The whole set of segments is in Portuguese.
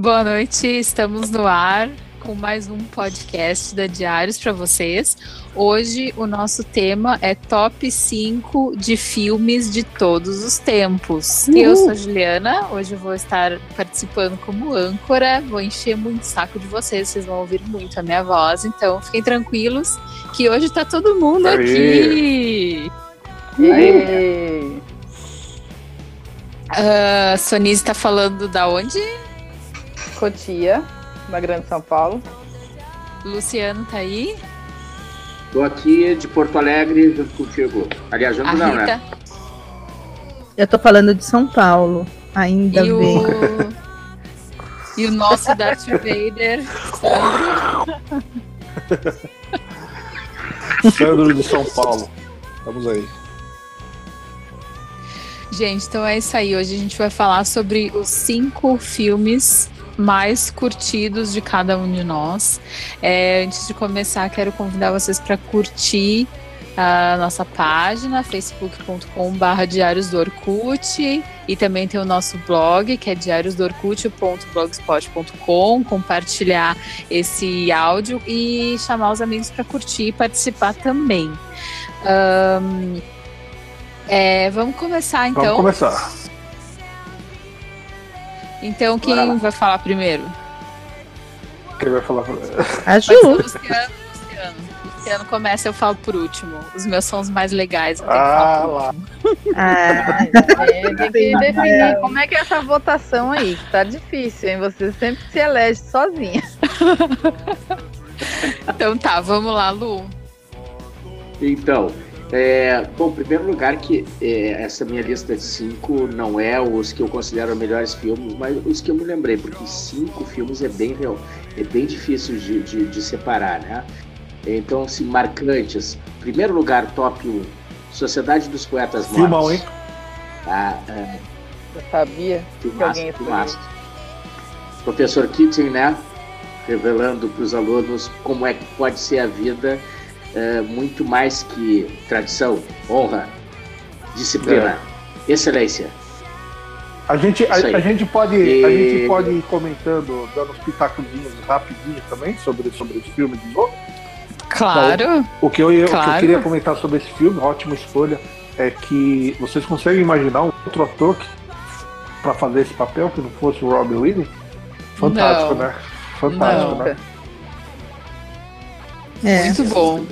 Boa noite, estamos no ar com mais um podcast da Diários para vocês. Hoje o nosso tema é top 5 de filmes de todos os tempos. Uhul. Eu sou a Juliana, hoje eu vou estar participando como âncora, vou encher muito o saco de vocês, vocês vão ouvir muito a minha voz, então fiquem tranquilos que hoje tá todo mundo Aê. aqui. Aê. Uh, Sonise tá falando da onde? Cotia, na Grande São Paulo. Luciano tá aí? Tô aqui de Porto Alegre junto contigo. Aliás, junto não, né? Eu tô falando de São Paulo. Ainda e bem. O... e o nosso Darth Vader, Sandro. Sandro de São Paulo. Vamos aí. Gente, então é isso aí. Hoje a gente vai falar sobre os cinco filmes mais curtidos de cada um de nós. É, antes de começar, quero convidar vocês para curtir a nossa página facebook.com.br Diários do Orkut e também tem o nosso blog que é diariosdoorkut.blogspot.com compartilhar esse áudio e chamar os amigos para curtir e participar também. Um, é, vamos começar então. Vamos começar. Então, quem vai falar primeiro? Quem vai falar primeiro? A Ju. Luciano, Luciano. Luciano começa, eu falo por último. Os meus são os mais legais. Ah, lá. Ah, é, tem que definir como é que é essa votação aí. Tá difícil, hein? Você sempre se elege sozinha. então tá, vamos lá, Lu. Então, é, bom, em primeiro lugar que é, essa minha lista de cinco não é os que eu considero melhores filmes, mas os que eu me lembrei, porque cinco filmes é bem real, é bem difícil de, de, de separar, né? Então, assim, marcantes. Primeiro lugar, top 1, Sociedade dos Poetas Mortos. Filmão, hein? Ah, é, eu sabia filmaço, que alguém Professor Keating, né? Revelando para os alunos como é que pode ser a vida é, muito mais que tradição, honra, disciplina, é. excelência. A gente, a, a, gente pode, e... a gente pode ir comentando, dando uns pitacozinhos rapidinho também sobre, sobre esse filme de novo? Claro. Então, o, que eu, claro. o que eu queria comentar sobre esse filme, ótima escolha, é que vocês conseguem imaginar um outro ator para fazer esse papel que não fosse o Robbie Williams? Fantástico, não. né? Fantástico, não. né? É. Muito bom.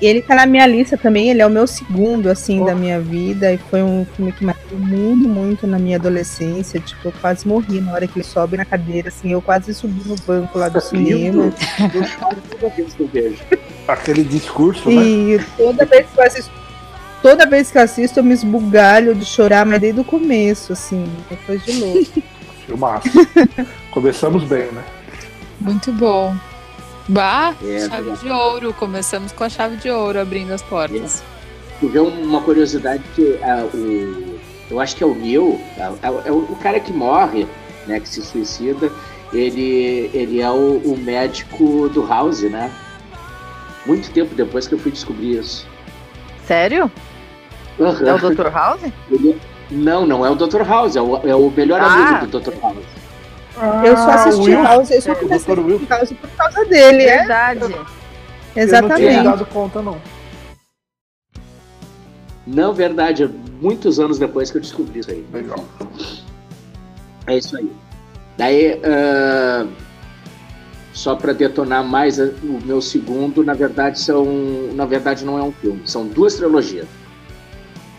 Ele tá na minha lista também, ele é o meu segundo, assim, oh. da minha vida. E foi um filme que marcou muito, muito na minha adolescência. Tipo, eu quase morri na hora que ele sobe na cadeira, assim. Eu quase subi no banco lá do cinema. Aquele discurso, e né? toda vez que eu assisto, toda vez que eu assisto, eu me esbugalho de chorar, mas desde o começo, assim, depois de louco. Filmaço. Começamos bem, né? Muito bom. Bah, é, chave de ouro. Começamos com a chave de ouro abrindo as portas. É. Tu vê uma curiosidade que uh, o, eu acho que é o Neil, é, é, é, o cara que morre, né, que se suicida, ele, ele é o, o médico do House, né? Muito tempo depois que eu fui descobrir isso. Sério? Uhum. É o Dr. House? Ele, não, não é o Dr. House, é o, é o melhor ah. amigo do Dr. House. Ah, eu só assisti House, eu só comecei a assistir House por causa dele, é? Verdade. É? Exatamente. Eu não tinha dado conta, não. Não, verdade. Muitos anos depois que eu descobri isso aí. Legal. É isso aí. Daí, uh, só para detonar mais o meu segundo, na verdade são, na verdade não é um filme, são duas trilogias.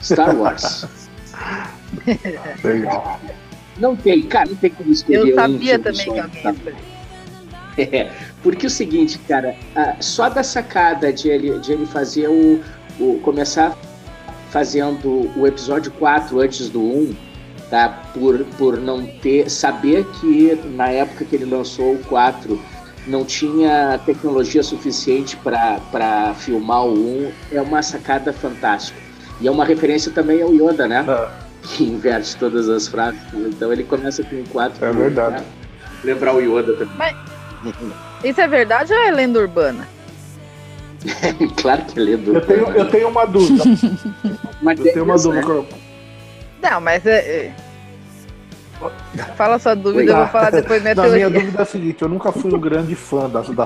Star Wars. Legal. Não tem, cara, não tem como escolher Eu sabia um também que alguém tá? É, porque o seguinte, cara, só da sacada de ele, de ele fazer o, o. começar fazendo o episódio 4 antes do 1, tá? Por, por não ter. saber que na época que ele lançou o 4 não tinha tecnologia suficiente para filmar o 1, é uma sacada fantástica. E é uma referência também ao Yoda, né? Ah que inverte todas as frases. Então ele começa com quatro. É verdade. Né? Lembrar o Yoda também. Mas isso é verdade ou é lenda urbana? claro que é lenda urbana. Eu tenho, eu tenho uma dúvida. mas eu tenho uma dúvida. Né? Não, mas é, é, Fala sua dúvida, eu vou falar depois minha Não, teoria. minha dúvida é a seguinte, eu nunca fui um grande fã da, da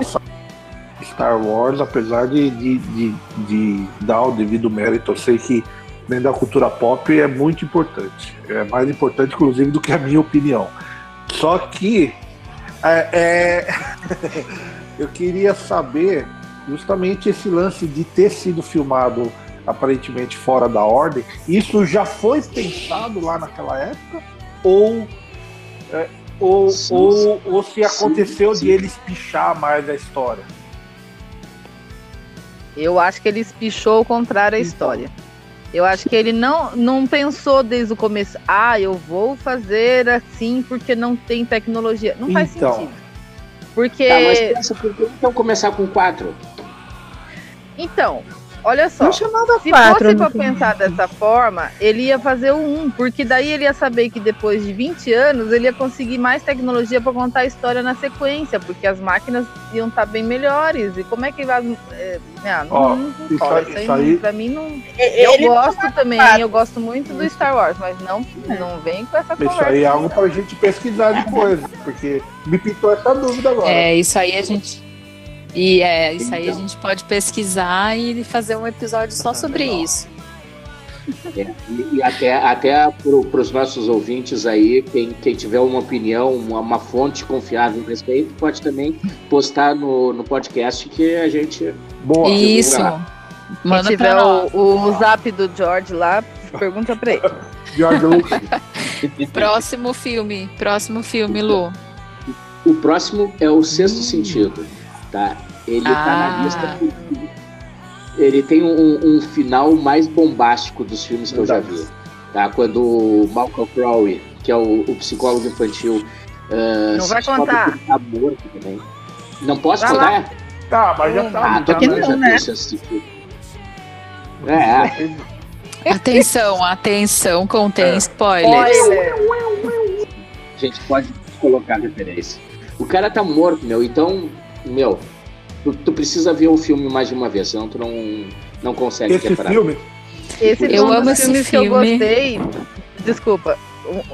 Star Wars, apesar de, de, de, de dar o devido mérito, eu sei que dentro da cultura pop é muito importante. É mais importante, inclusive, do que a minha opinião. Só que é, é... eu queria saber justamente esse lance de ter sido filmado aparentemente fora da ordem. Isso já foi pensado lá naquela época? Ou, é, ou, Sim, ou, sim. ou se aconteceu Sim, de eles pichar mais a história? Eu acho que ele espichou o contrário à Então. história. Eu acho que ele não, não pensou desde o começo, ah, eu vou fazer assim porque não tem tecnologia. Não faz Então. sentido. Porque. Tá, mas pensa, por que então começar com quatro? Então, olha só. Não chamava Se quatro. fosse pra pensar dessa forma, ele ia fazer o 1, porque daí ele ia saber que depois de 20 anos ele ia conseguir mais tecnologia pra contar a história na sequência, porque as máquinas iam estar bem melhores. E como é que vai. É, ah, não, Ó, não isso aí- Isso aí, isso aí- pra mim não. Ele Eu gosto também, quatro. eu gosto muito do Star Wars, mas não, não vem com essa Isso conversa. aí é algo não. pra gente pesquisar depois, porque me pintou essa dúvida agora. É, isso aí a gente. E é, isso aí a Então. gente pode pesquisar e fazer um episódio só sobre Legal. isso. É, e, até, até para os nossos ouvintes aí, quem, quem tiver uma opinião, uma, uma fonte confiável a respeito, pode também postar no, no podcast que a gente. Boa. Isso. Quem Manda tiver pra nós. o, o zap do George lá, pergunta pra ele. George Lucas. Próximo filme. Próximo filme, Lu. O próximo é o Sexto Hum. Sentido, tá? Ele tá Ah. na lista porque ele tem um, um final mais bombástico dos filmes que eu já vi, tá? Quando o Malcolm Crowe, que é o, o psicólogo infantil, ah, Não se vai contar. tá morto também. Não posso Vai contar? Tá, mas já tá. Ah, tô que tá- não, já né? Sentido. É, Atenção, atenção, contém É. spoilers. Spoiler! a gente pode colocar referência. O cara tá morto, meu, então, meu, tu, tu precisa ver o filme mais de uma vez, senão tu não, não consegue Esse separar. filme, Esse Eu um amo dos esse filmes que eu filme. gostei. Desculpa.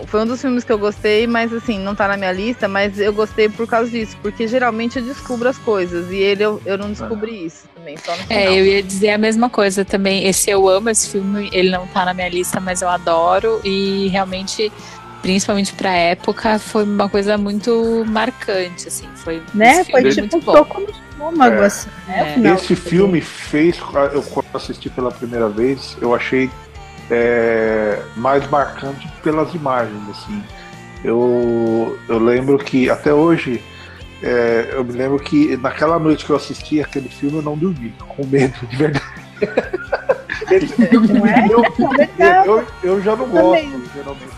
Foi um dos filmes que eu gostei, mas assim, não tá na minha lista, mas eu gostei por causa disso, porque geralmente eu descubro as coisas, e ele eu, eu não descobri isso também, só no final. É, eu ia dizer a mesma coisa também. Esse eu amo esse filme, ele não tá na minha lista, mas eu adoro e realmente, principalmente pra época, foi uma coisa muito marcante, assim. Foi, Né? esse Foi é tipo um muito bom. soco no estômago, É. assim, né? É. esse filme fez. Eu quando assisti pela primeira vez, eu achei é, mais marcante pelas imagens, assim. Eu, eu lembro que até hoje. é, eu me lembro que naquela noite que eu assisti aquele filme eu não dormi, com medo, de verdade. Esse filme Não é? eu, legal. eu, eu já não Eu também. gosto, geralmente,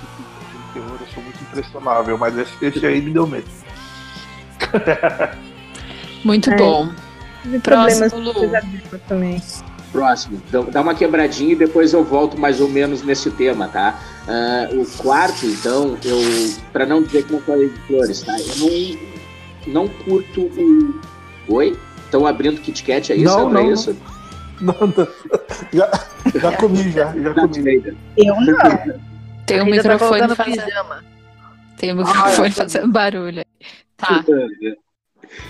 sou muito impressionável, mas esse, esse aí me deu medo. Muito É. bom. Tive Próximo, problemas Lu. também. Próximo, dá- dá uma quebradinha e depois eu volto mais ou menos nesse tema, tá? Ah, o quarto, então, eu, para não dizer que não falei de flores, tá? Eu não, não curto o. Oi? Estão abrindo Kit Kat, é isso? Não, é não, isso? Não, não. Já, já comi, já, já comi. Eu não. Tem um tá microfone colocando fazendo. pijama. Tem um microfone Ah, fazendo barulho. Tá.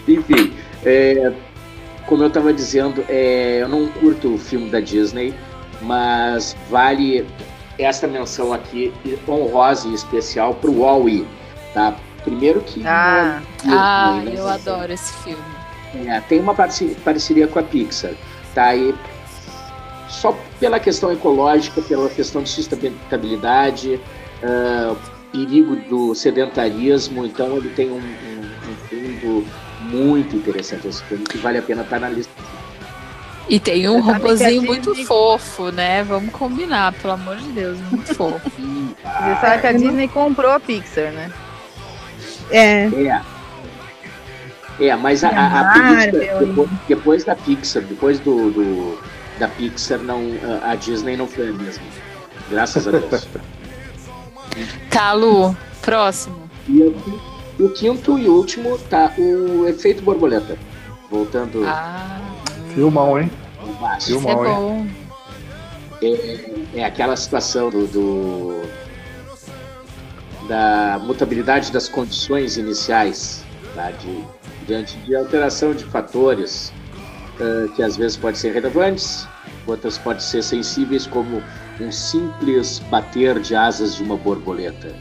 Enfim, é, como eu estava dizendo, é, eu não curto o filme da Disney, mas vale esta menção aqui honrosa e especial para o Wall-E, tá? Primeiro que Ah, é Ah, né? eu adoro esse filme. É, tem uma parceria com a Pixar, tá? E só pela questão ecológica, pela questão de sustentabilidade, ah, perigo do sedentarismo, então ele tem um, um, um fundo muito interessante esse filme, que vale a pena estar na lista. E tem um robozinho muito Disney- fofo, né? Vamos combinar, pelo amor de Deus, muito fofo. você sabe que a Disney comprou a Pixar, né? É, É. É, mas a, a a, Marvel, depois, depois da Pixar, depois do, do- da Pixar, não, a- Disney não foi a mesma. Graças a Deus. Tá, Lu, próximo. E o- o quinto e último tá o efeito borboleta. Voltando Ah, Filmão, hein? isso é Filmão, hein? bom. É aquela situação do, do- da mutabilidade das condições iniciais, tá? de, diante de alteração de fatores uh, que às vezes podem ser relevantes, outras podem ser sensíveis, como um simples bater de asas de uma borboleta.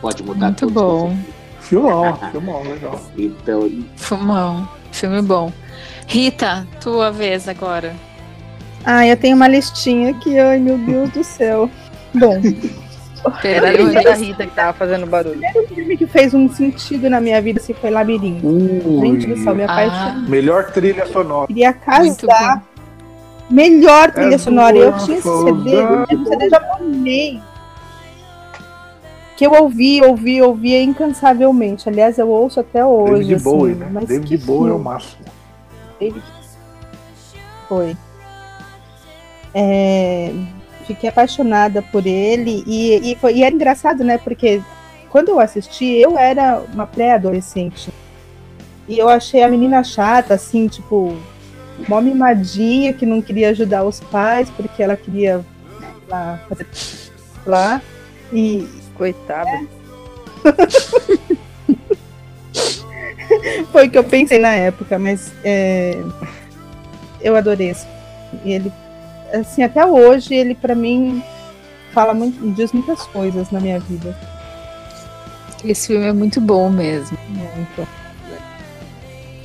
Pode mudar Muito bom. Filmão, filmão, legal. Então, Filmão, filme bom. Rita, tua vez agora. Ah, eu tenho uma listinha aqui, ai meu Deus do céu. Bom, Era a. Rita que tava fazendo barulho. o filme que fez um sentido na minha vida assim, foi Labirinto. Gente do céu, me Ah. apaixonei. Melhor trilha sonora. Queria casar. Melhor trilha É sonora. Eu tinha esse. CD, eu tinha esse CD japonês. Que eu ouvi, ouvi, ouvia incansavelmente. Aliás, eu ouço até hoje. David assim, Bowie, né? Mas David Bowie é o máximo. David. Foi. É, fiquei apaixonada por ele e, e, foi, e era engraçado, né? Porque quando eu assisti, eu era uma pré-adolescente. E eu achei a menina chata, assim, tipo, mó mimadinha que não queria ajudar os pais porque ela queria lá fazer lá. E, Coitada. Foi o que eu pensei na época, mas é, eu adorei esse. E ele, assim, até hoje, ele pra mim fala muito, diz muitas coisas na minha vida. Esse filme é muito bom mesmo. Muito.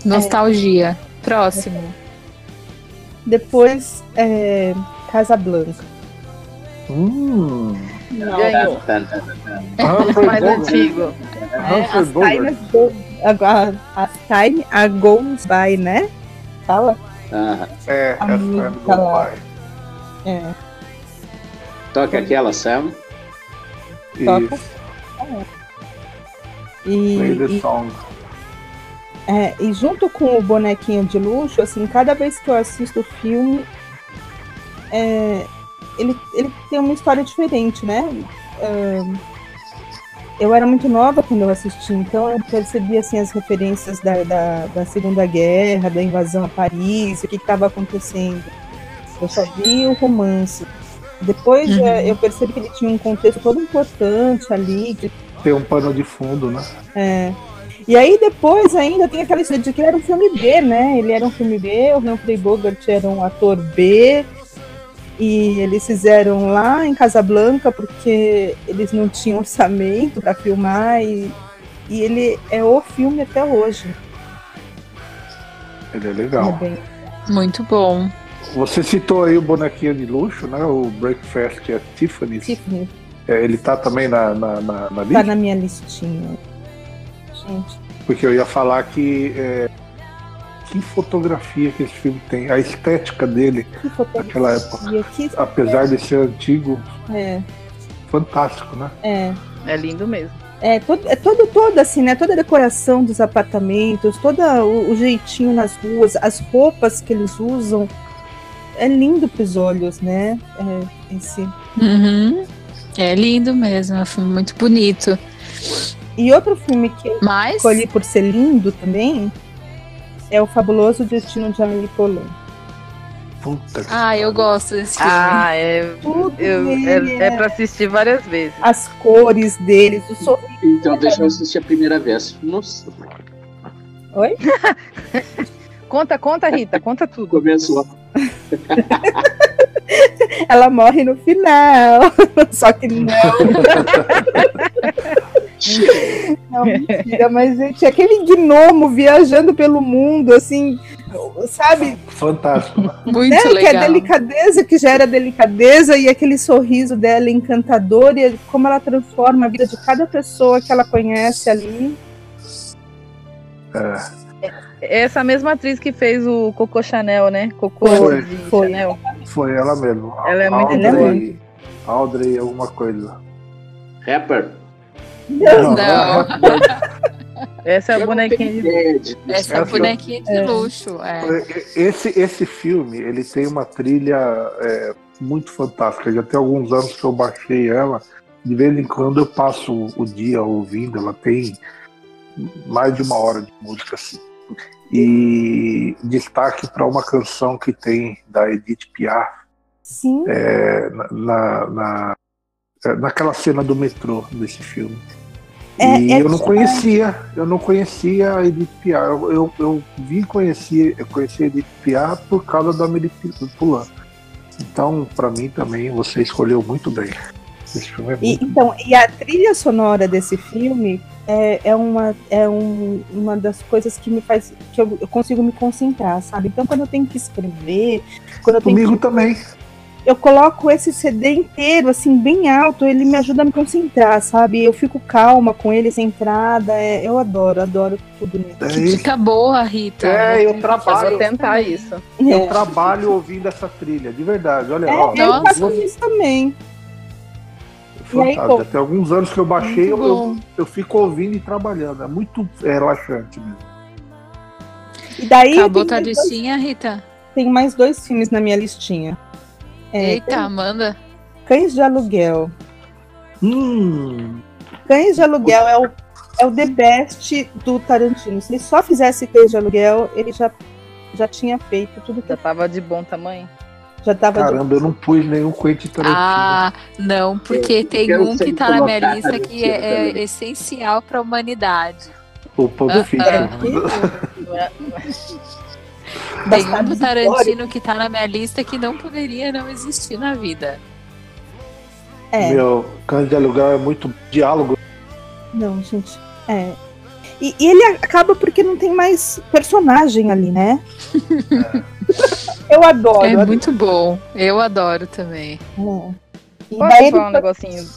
Nostalgia. Próximo. Depois, é, Casablanca. Hum. Ganhou. Tá, tá, tá, tá. Humphrey Mais antigo. É, as as time a goes by, né? Fala? Aham. É, A é música do lá. É, Toca aquela, Sam. Toca. Isso, e, Play the e, song. É, e junto com o bonequinho de luxo, assim, cada vez que eu assisto o filme, é, ele, ele tem uma história diferente, né? É, eu era muito nova quando eu assisti, então eu percebi assim, as referências da, da, da Segunda Guerra, da invasão a Paris, o que estava acontecendo. Eu só vi o romance. Depois Uhum. é, eu percebi que ele tinha um contexto todo importante ali, que Tem um pano de fundo, né? é. E aí depois ainda tem aquela história de que ele era um filme B, né? Ele era um filme B, o Humphrey Bogart era um ator B. E eles fizeram lá em Casablanca porque eles não tinham orçamento para filmar e, e ele é o filme até hoje. Ele é É legal. bem Muito bom. Você citou aí o bonequinho de luxo, né? O Breakfast at Tiffany's. Tiffany, É, ele tá também na, na, na, na tá lista? na minha listinha. Porque eu ia falar que. é, que fotografia que esse filme tem. A estética dele, que Naquela que apesar de ser antigo, é, fantástico, né? é. É lindo mesmo. É todo, é todo, toda assim, né? Toda a decoração dos apartamentos, todo o, o jeitinho nas ruas, as roupas que eles usam. É lindo pros olhos, né? É, esse. Uhum. É lindo mesmo, é um filme muito bonito. E outro filme que eu Mas. escolhi por ser lindo também é o Fabuloso Destino de Amélie Poulain. Puta que Ah, eu gosto desse filme. Ah, é. Tudo Eu, nele, é, é pra assistir várias vezes. as cores deles, o sorriso. Então deixa eu assistir a primeira vez. Nossa, Oi? Conta, conta, Rita, conta tudo. começou. Ela morre no final. Só que não. Não, mentira, mas gente, aquele gnomo viajando pelo mundo, assim, sabe? Fantástico. Muito né? Que legal. a delicadeza que gera delicadeza e aquele sorriso dela encantador e como ela transforma a vida de cada pessoa que ela conhece ali. É, É essa mesma atriz que fez o Coco Chanel, né? Coco Foi, de foi. Chanel. foi ela mesmo. Ela é muito Audrey, Audrey alguma coisa. Rapper. Não. Essa é a não bonequinha de. de- Essa é a bonequinha de luxo. É. Esse, esse filme, ele tem uma trilha é, muito fantástica. Já tem alguns anos que eu baixei ela. De vez em quando eu passo o dia ouvindo. Ela tem mais de uma hora de música assim. E destaque para uma canção que tem da Edith Piaf Sim, é, na, na, na- é, naquela cena do metrô desse filme. É, e é eu não conhecia, eu não conhecia a Edith Piaf. Eu, eu, eu vim conhecer, eu conheci a Edith Piaf por causa da Amélie Poulain. Então, pra mim também, você escolheu muito bem. Esse filme é E, muito então, e a trilha sonora desse filme é, é, uma, é um, uma das coisas que me faz que eu, eu consigo me concentrar, sabe? Então, quando eu tenho que escrever, quando eu tenho Comigo que, também. Eu coloco esse CD inteiro, assim, bem alto, ele me ajuda a me concentrar, sabe? Eu fico calma com ele, centrada. é- eu adoro, adoro tudo nele. É Que dica boa, Rita. É, eu Vou trabalho, tentar isso. eu É. trabalho ouvindo essa trilha, de verdade. Olha, É, ó, eu Nossa. faço isso também. Aí, fantástico. pô, Tem alguns anos que eu baixei, eu, eu, eu fico ouvindo e trabalhando. É muito relaxante mesmo. E daí Acabou tua mais, dois, listinha, Rita? tem mais dois filmes na minha listinha. É, Eita, Amanda. Cães de Aluguel. Hum, Cães de Aluguel é o, é o The Best do Tarantino. Se ele só fizesse Cães de Aluguel, ele já, já tinha feito tudo que Já tava de bom tamanho. já tava. de- caramba, eu não pus nenhum Quentin Tarantino. Ah, não, porque Eu tem um que tá na minha lista que é, é essencial pra humanidade. o Pulp ah, Fiction. Tem um do Tarantino que tá na minha lista que não poderia não existir na vida. É, Meu, de Aluguel é muito diálogo. não, gente. É. E, e ele acaba porque não tem mais personagem ali, né? eu adoro. É eu muito bom. Eu adoro também. É. E Posso daí ele falar um negocinho?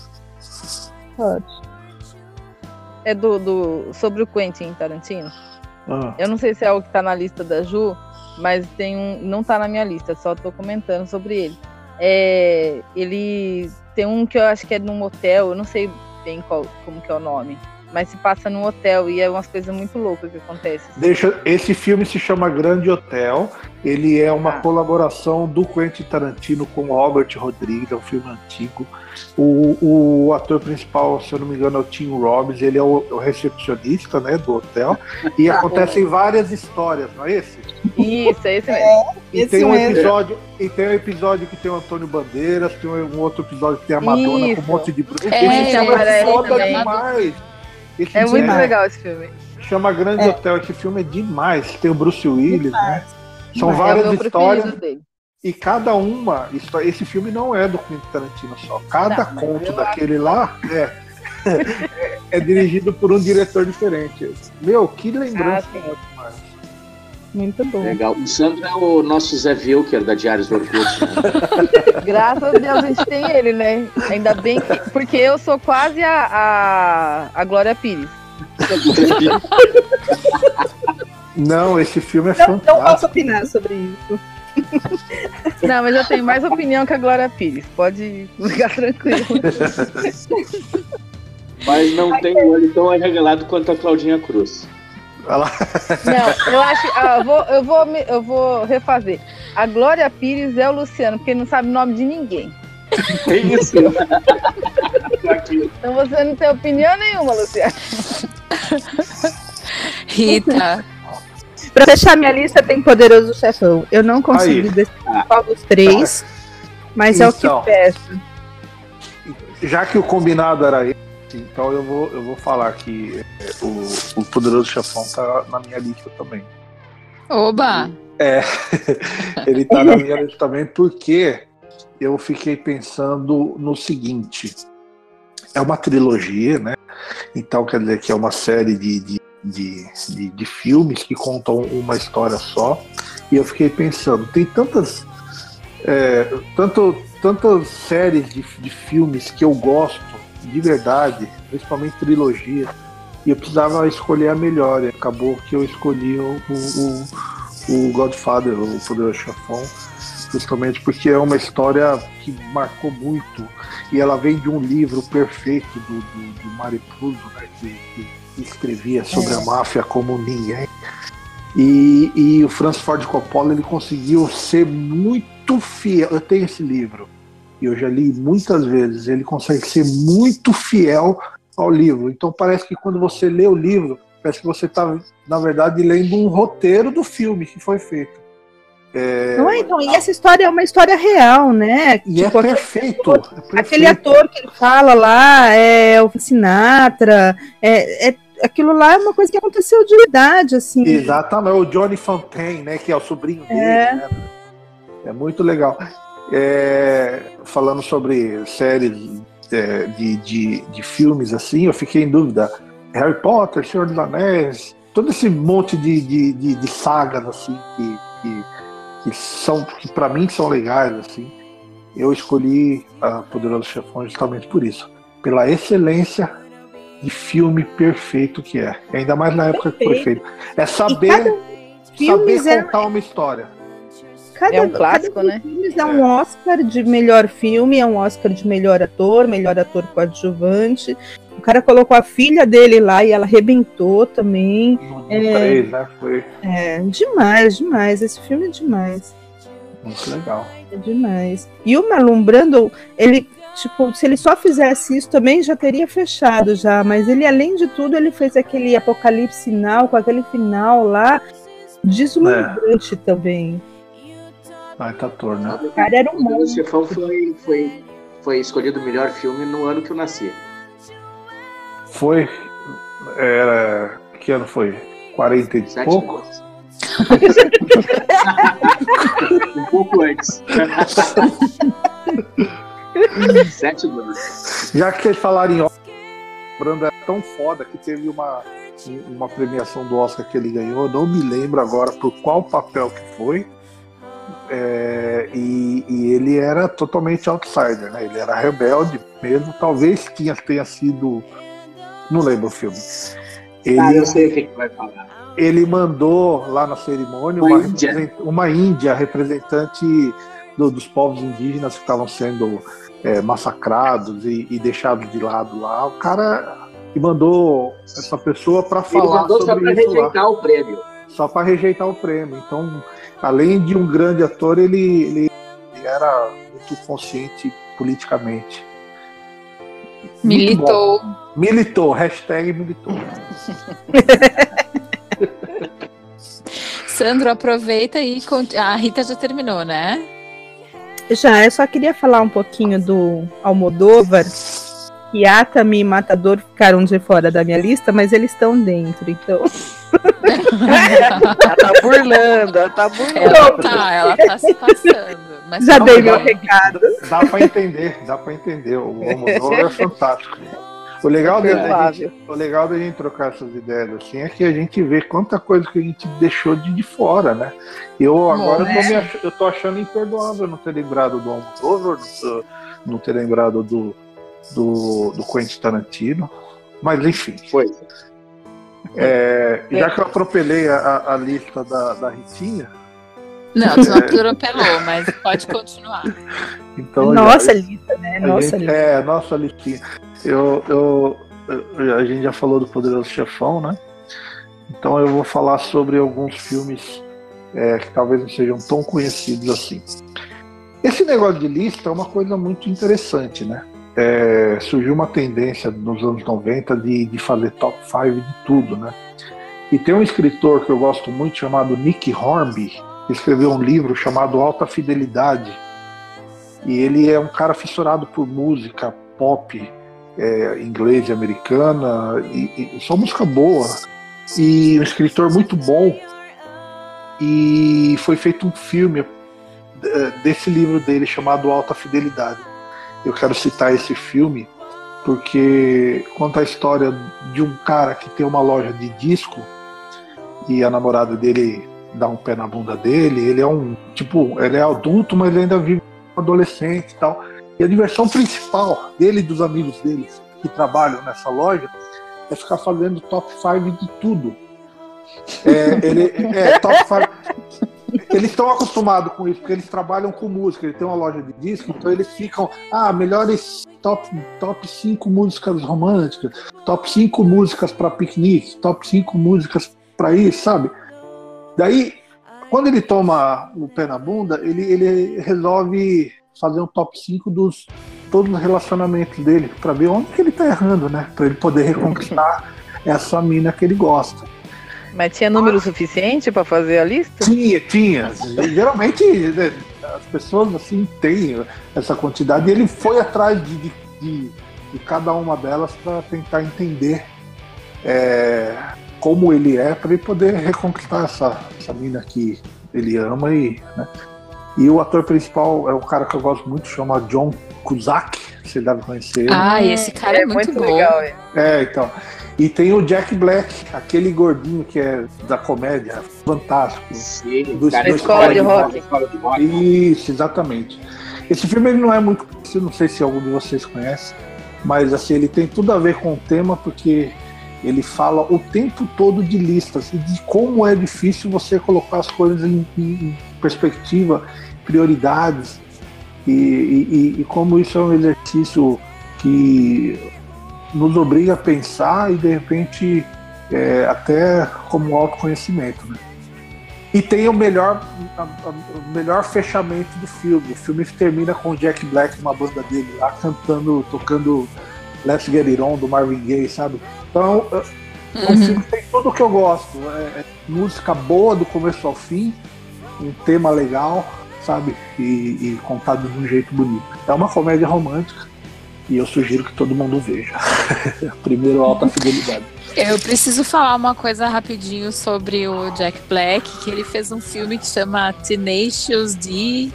pode. É do, do, sobre o Quentin Tarantino. Ah, Eu não sei se é o que tá na lista da Ju, mas tem um. Não tá na minha lista, só tô comentando sobre ele. É, ele tem um que eu acho que é num hotel, eu não sei bem qual, como que é o nome. Mas se passa num hotel e é umas coisas muito loucas que acontecem. Deixa, esse filme se chama Grande Hotel. Ele é uma Ah. colaboração do Quentin Tarantino com o Robert Rodrigues, é um filme antigo. O, o ator principal, se eu não me engano, é o Tim Robbins, ele é o, o recepcionista né, do hotel. E acontecem várias histórias, não é esse? Isso, é esse mesmo. E Esse tem um mesmo. episódio, e tem um episódio que tem o Antônio Bandeiras, tem um outro episódio que tem a Madonna Isso. com um monte de bruxo. É, é foda demais. Esse É muito legal esse filme. Chama Grande É. Hotel, esse filme é demais. Tem o Bruce Willis, né? São Demais. É o várias meu histórias e cada uma. Esse filme não é do Quentin Tarantino só. Cada Não, conto daquele lá é, é, é dirigido por um diretor diferente. Meu, que lembrança Ah, sim. ótima. Muito bom. Legal. O Sandro é o nosso Zé Wilker da Diários do Orkut. Né? Graças a Deus a gente tem ele, né? Ainda bem que. Porque eu sou quase a, a, a Glória Pires. Não, esse filme é Não, não fantástico. posso opinar sobre isso. Não, mas eu tenho mais opinião que a Glória Pires. Pode ficar tranquilo. Mas não tem um olho tão arregalado quanto a Claudinha Cruz. Olha lá. Não, eu acho. ah, eu, vou, eu, vou, eu vou refazer. A Glória Pires é o Luciano, porque ele não sabe o nome de ninguém. Tem isso. Então você não tem opinião nenhuma, Luciano. Rita, Pra fechar minha lista tem Poderoso Chefão. Eu não consigo decidir qual dos três, mas é o que Então. peço. Já que o combinado era esse, então eu vou, eu vou falar que é, o, o Poderoso Chefão tá na minha lista também. oba! É, ele tá na minha lista também porque eu fiquei pensando no seguinte: é uma trilogia, né? Então quer dizer que é uma série de, de, de, de, de filmes que contam uma história só. E eu fiquei pensando, tem tantas, é, tanto, tantas séries de, de filmes que eu gosto de verdade, principalmente trilogia, e eu precisava escolher a melhor. E acabou que eu escolhi o, o, o Godfather, o Poderoso Chefão, justamente porque é uma história que marcou muito e ela vem de um livro perfeito do, do, do Maripuso, né, que, que escrevia sobre É. a máfia como ninguém. E, e o Francis Ford Coppola ele conseguiu ser muito fiel. Eu tenho esse livro e eu já li muitas vezes. Ele consegue ser muito fiel ao livro. Então parece que quando você lê o livro, parece que você está, na verdade, lendo um roteiro do filme que foi feito. É... Não é, então, e essa história é uma história real, né? E é tipo, é, perfeito, aquele, é perfeito. Aquele ator que ele fala lá é o Sinatra, é, é, aquilo lá é uma coisa que aconteceu de verdade, assim. Exatamente, o Johnny Fontaine, né? Que é o sobrinho dele, é. né? É muito legal. É, falando sobre séries é, de, de, de filmes assim, eu fiquei em dúvida. Harry Potter, Senhor dos Anéis, todo esse monte de, de, de, de sagas assim que, que, que são que para mim são legais assim. Eu escolhi a Poderoso Chefão justamente por isso, pela excelência de filme perfeito que é. Ainda mais na época perfeito. que foi feito. É saber saber contar é... uma história. Cada, é um clássico, cada né? Filmes é um Oscar de melhor filme, é um Oscar de melhor ator, melhor ator coadjuvante. O cara colocou a filha dele lá e ela arrebentou também. é, três, né? Foi. É, demais, demais. Esse filme é demais. Muito legal. É demais. E o Marlon Brando, ele, tipo, se ele só fizesse isso também já teria fechado já, mas ele, além de tudo, ele fez aquele apocalipse final, com aquele final lá, deslumbrante é. também. Baita ator, né? O cara era um monstro. O Chefão foi, foi, foi escolhido o melhor filme no ano que eu nasci. Foi. Era. Que ano foi? 40 e Sete pouco? Um pouco antes. Sete anos. Já que vocês falaram em Oscar, Brando é tão foda que teve uma, uma premiação do Oscar que ele ganhou. Não me lembro agora por qual papel que foi é, e, e, ele era totalmente outsider, né? Ele era rebelde mesmo. Talvez tinha, tenha sido. Não lembro o filme. Ele, ah, eu sei o que, vai falar. Ele mandou lá na cerimônia uma, uma, índia. uma índia representante do, dos povos indígenas que estavam sendo é, massacrados e, e, deixados de lado lá. O cara e mandou essa pessoa para falar ele mandou sobre só para rejeitar lá. o prêmio. Só para rejeitar o prêmio. Então além de um grande ator, ele, ele, ele era muito consciente politicamente. Militou. Militou, hashtag militou. Sandro, aproveita e a Rita já terminou, né? Já, eu só queria falar um pouquinho do Almodóvar. E Atami e Matador ficaram de fora da minha lista, mas eles estão dentro, então ela tá burlando, ela tá burlando. Ela tá, ela tá se passando. Mas Já dei meu recado. Dá pra entender, dá pra entender. O Almodóvar é fantástico. O legal, da gente, o legal da gente trocar essas ideias assim é que a gente vê quanta coisa que a gente deixou de, de fora, né? Eu agora Bom, eu, tô me ach, eu tô achando imperdoável não ter lembrado do Almodóvar, não ter lembrado do, do, do Quentin Tarantino. Mas enfim. Foi. É, já que eu atropelei a, a lista da, da Ritinha. Não, você não atropelou, mas pode continuar. Então, nossa já, lista, né? Nossa gente, lista. É, nossa listinha. Eu, eu, eu, a gente já falou do Poderoso Chefão, né? Então eu vou falar sobre alguns filmes é, que talvez não sejam tão conhecidos assim. Esse negócio de lista é uma coisa muito interessante, né? É, surgiu uma tendência nos anos 90 de, de fazer top 5 de tudo, né? E tem um escritor que eu gosto muito chamado Nick Hornby, que escreveu um livro chamado Alta Fidelidade. E ele é um cara fissurado por música pop é, inglês e americana, e, e só música boa. E um escritor muito bom. E foi feito um filme é, desse livro dele chamado Alta Fidelidade eu quero citar esse filme porque conta a história de um cara que tem uma loja de disco e a namorada dele dá um pé na bunda dele. Ele é um tipo, ele é adulto, mas ele ainda vive adolescente e tal. E a diversão principal dele e dos amigos dele que trabalham nessa loja é ficar fazendo top 5 de tudo. É, ele é top 5 eles estão acostumados com isso, porque eles trabalham com música, eles têm uma loja de disco, então eles ficam, ah, melhores top, top 5 músicas românticas, top 5 músicas para piquenique, top 5 músicas para isso, sabe? Daí, quando ele toma o pé na bunda, ele, ele resolve fazer um top 5 dos todos os relacionamentos dele, para ver onde que ele tá errando, né? Para ele poder reconquistar essa mina que ele gosta. Mas tinha número suficiente para fazer a lista? Tinha, tinha. Geralmente né, as pessoas assim têm essa quantidade e ele foi atrás de, de, de, de cada uma delas para tentar entender é, como ele é, para ele poder reconquistar essa, essa mina que ele ama e. Né? E o ator principal é um cara que eu gosto muito, chama John Cusack, você deve conhecer. Ah, esse cara é, é muito, muito bom. legal. É. é, então. E tem o Jack Black, aquele gordinho que é da comédia, fantástico. Sim, do, cara, do escola, de rock. escola de rock. Isso, exatamente. Esse filme ele não é muito não sei se algum de vocês conhece, mas assim, ele tem tudo a ver com o tema, porque ele fala o tempo todo de listas e de como é difícil você colocar as coisas em, em perspectiva, prioridades, e, e, e como isso é um exercício que nos obriga a pensar e de repente é, até como autoconhecimento. Né? E tem o melhor, a, a, o melhor fechamento do filme. O filme termina com o Jack Black, uma banda dele lá, cantando, tocando Let's Get It On do Marvin Gaye, sabe? Então, uhum. filme que tem tudo o que eu gosto. É, é, música boa do começo ao fim, um tema legal, sabe? E, e contado de um jeito bonito. É uma comédia romântica e eu sugiro que todo mundo veja. Primeiro, alta fidelidade. Eu preciso falar uma coisa rapidinho sobre o Jack Black, que ele fez um filme que chama Tenacious D,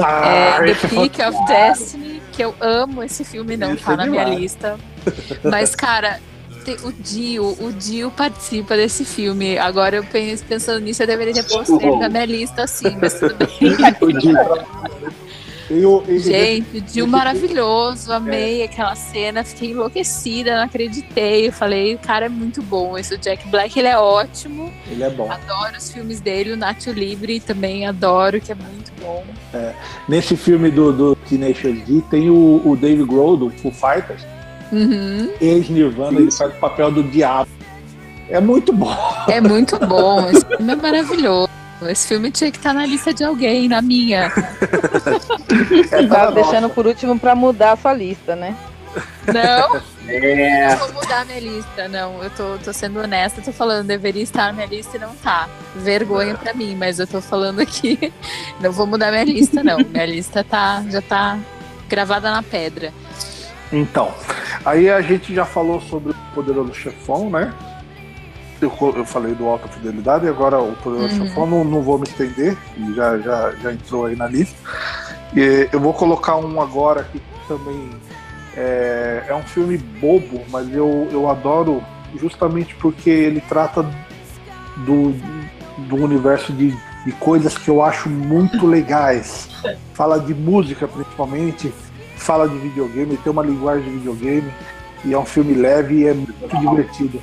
ah, é, The Peak of Destiny, que eu amo esse filme, não esse tá é na minha lista. Mas, cara, o Dio, o Dio participa desse filme. Agora eu penso, pensando nisso, eu deveria ter posto ele na minha lista assim, mas tudo bem. Eu, eu, Gente, o Dio maravilhoso, amei é. aquela cena, fiquei enlouquecida, não acreditei. Eu falei, o cara é muito bom. Esse Jack Black, ele é ótimo. Ele é bom. Adoro os filmes dele, o Nacho Libre também adoro, que é muito bom. É. Nesse filme do, do Teenage D tem o, o Dave Grohl, do Foo Fighters. Uhum. Ex-Nirvana, ele faz o papel do diabo. É muito bom. É muito bom. Esse filme é maravilhoso. Esse filme tinha que estar tá na lista de alguém, na minha. Você tá deixando por último para mudar a sua lista, né? Não, é. não vou mudar a minha lista, não. Eu tô, tô sendo honesta, tô falando, deveria estar na minha lista e não tá. Vergonha é. para mim, mas eu tô falando aqui, não vou mudar minha lista, não. Minha lista tá, já tá gravada na pedra. Então, aí a gente já falou sobre o Poderoso Chefão, né? Eu, eu falei do Alta Fidelidade e agora o Poderoso uhum. Chefão, não, não vou me estender, já, já, já entrou aí na lista. E eu vou colocar um agora que também é, é um filme bobo, mas eu, eu adoro justamente porque ele trata do, do universo de, de coisas que eu acho muito legais. Fala de música principalmente, fala de videogame, tem uma linguagem de videogame, e é um filme leve e é muito divertido.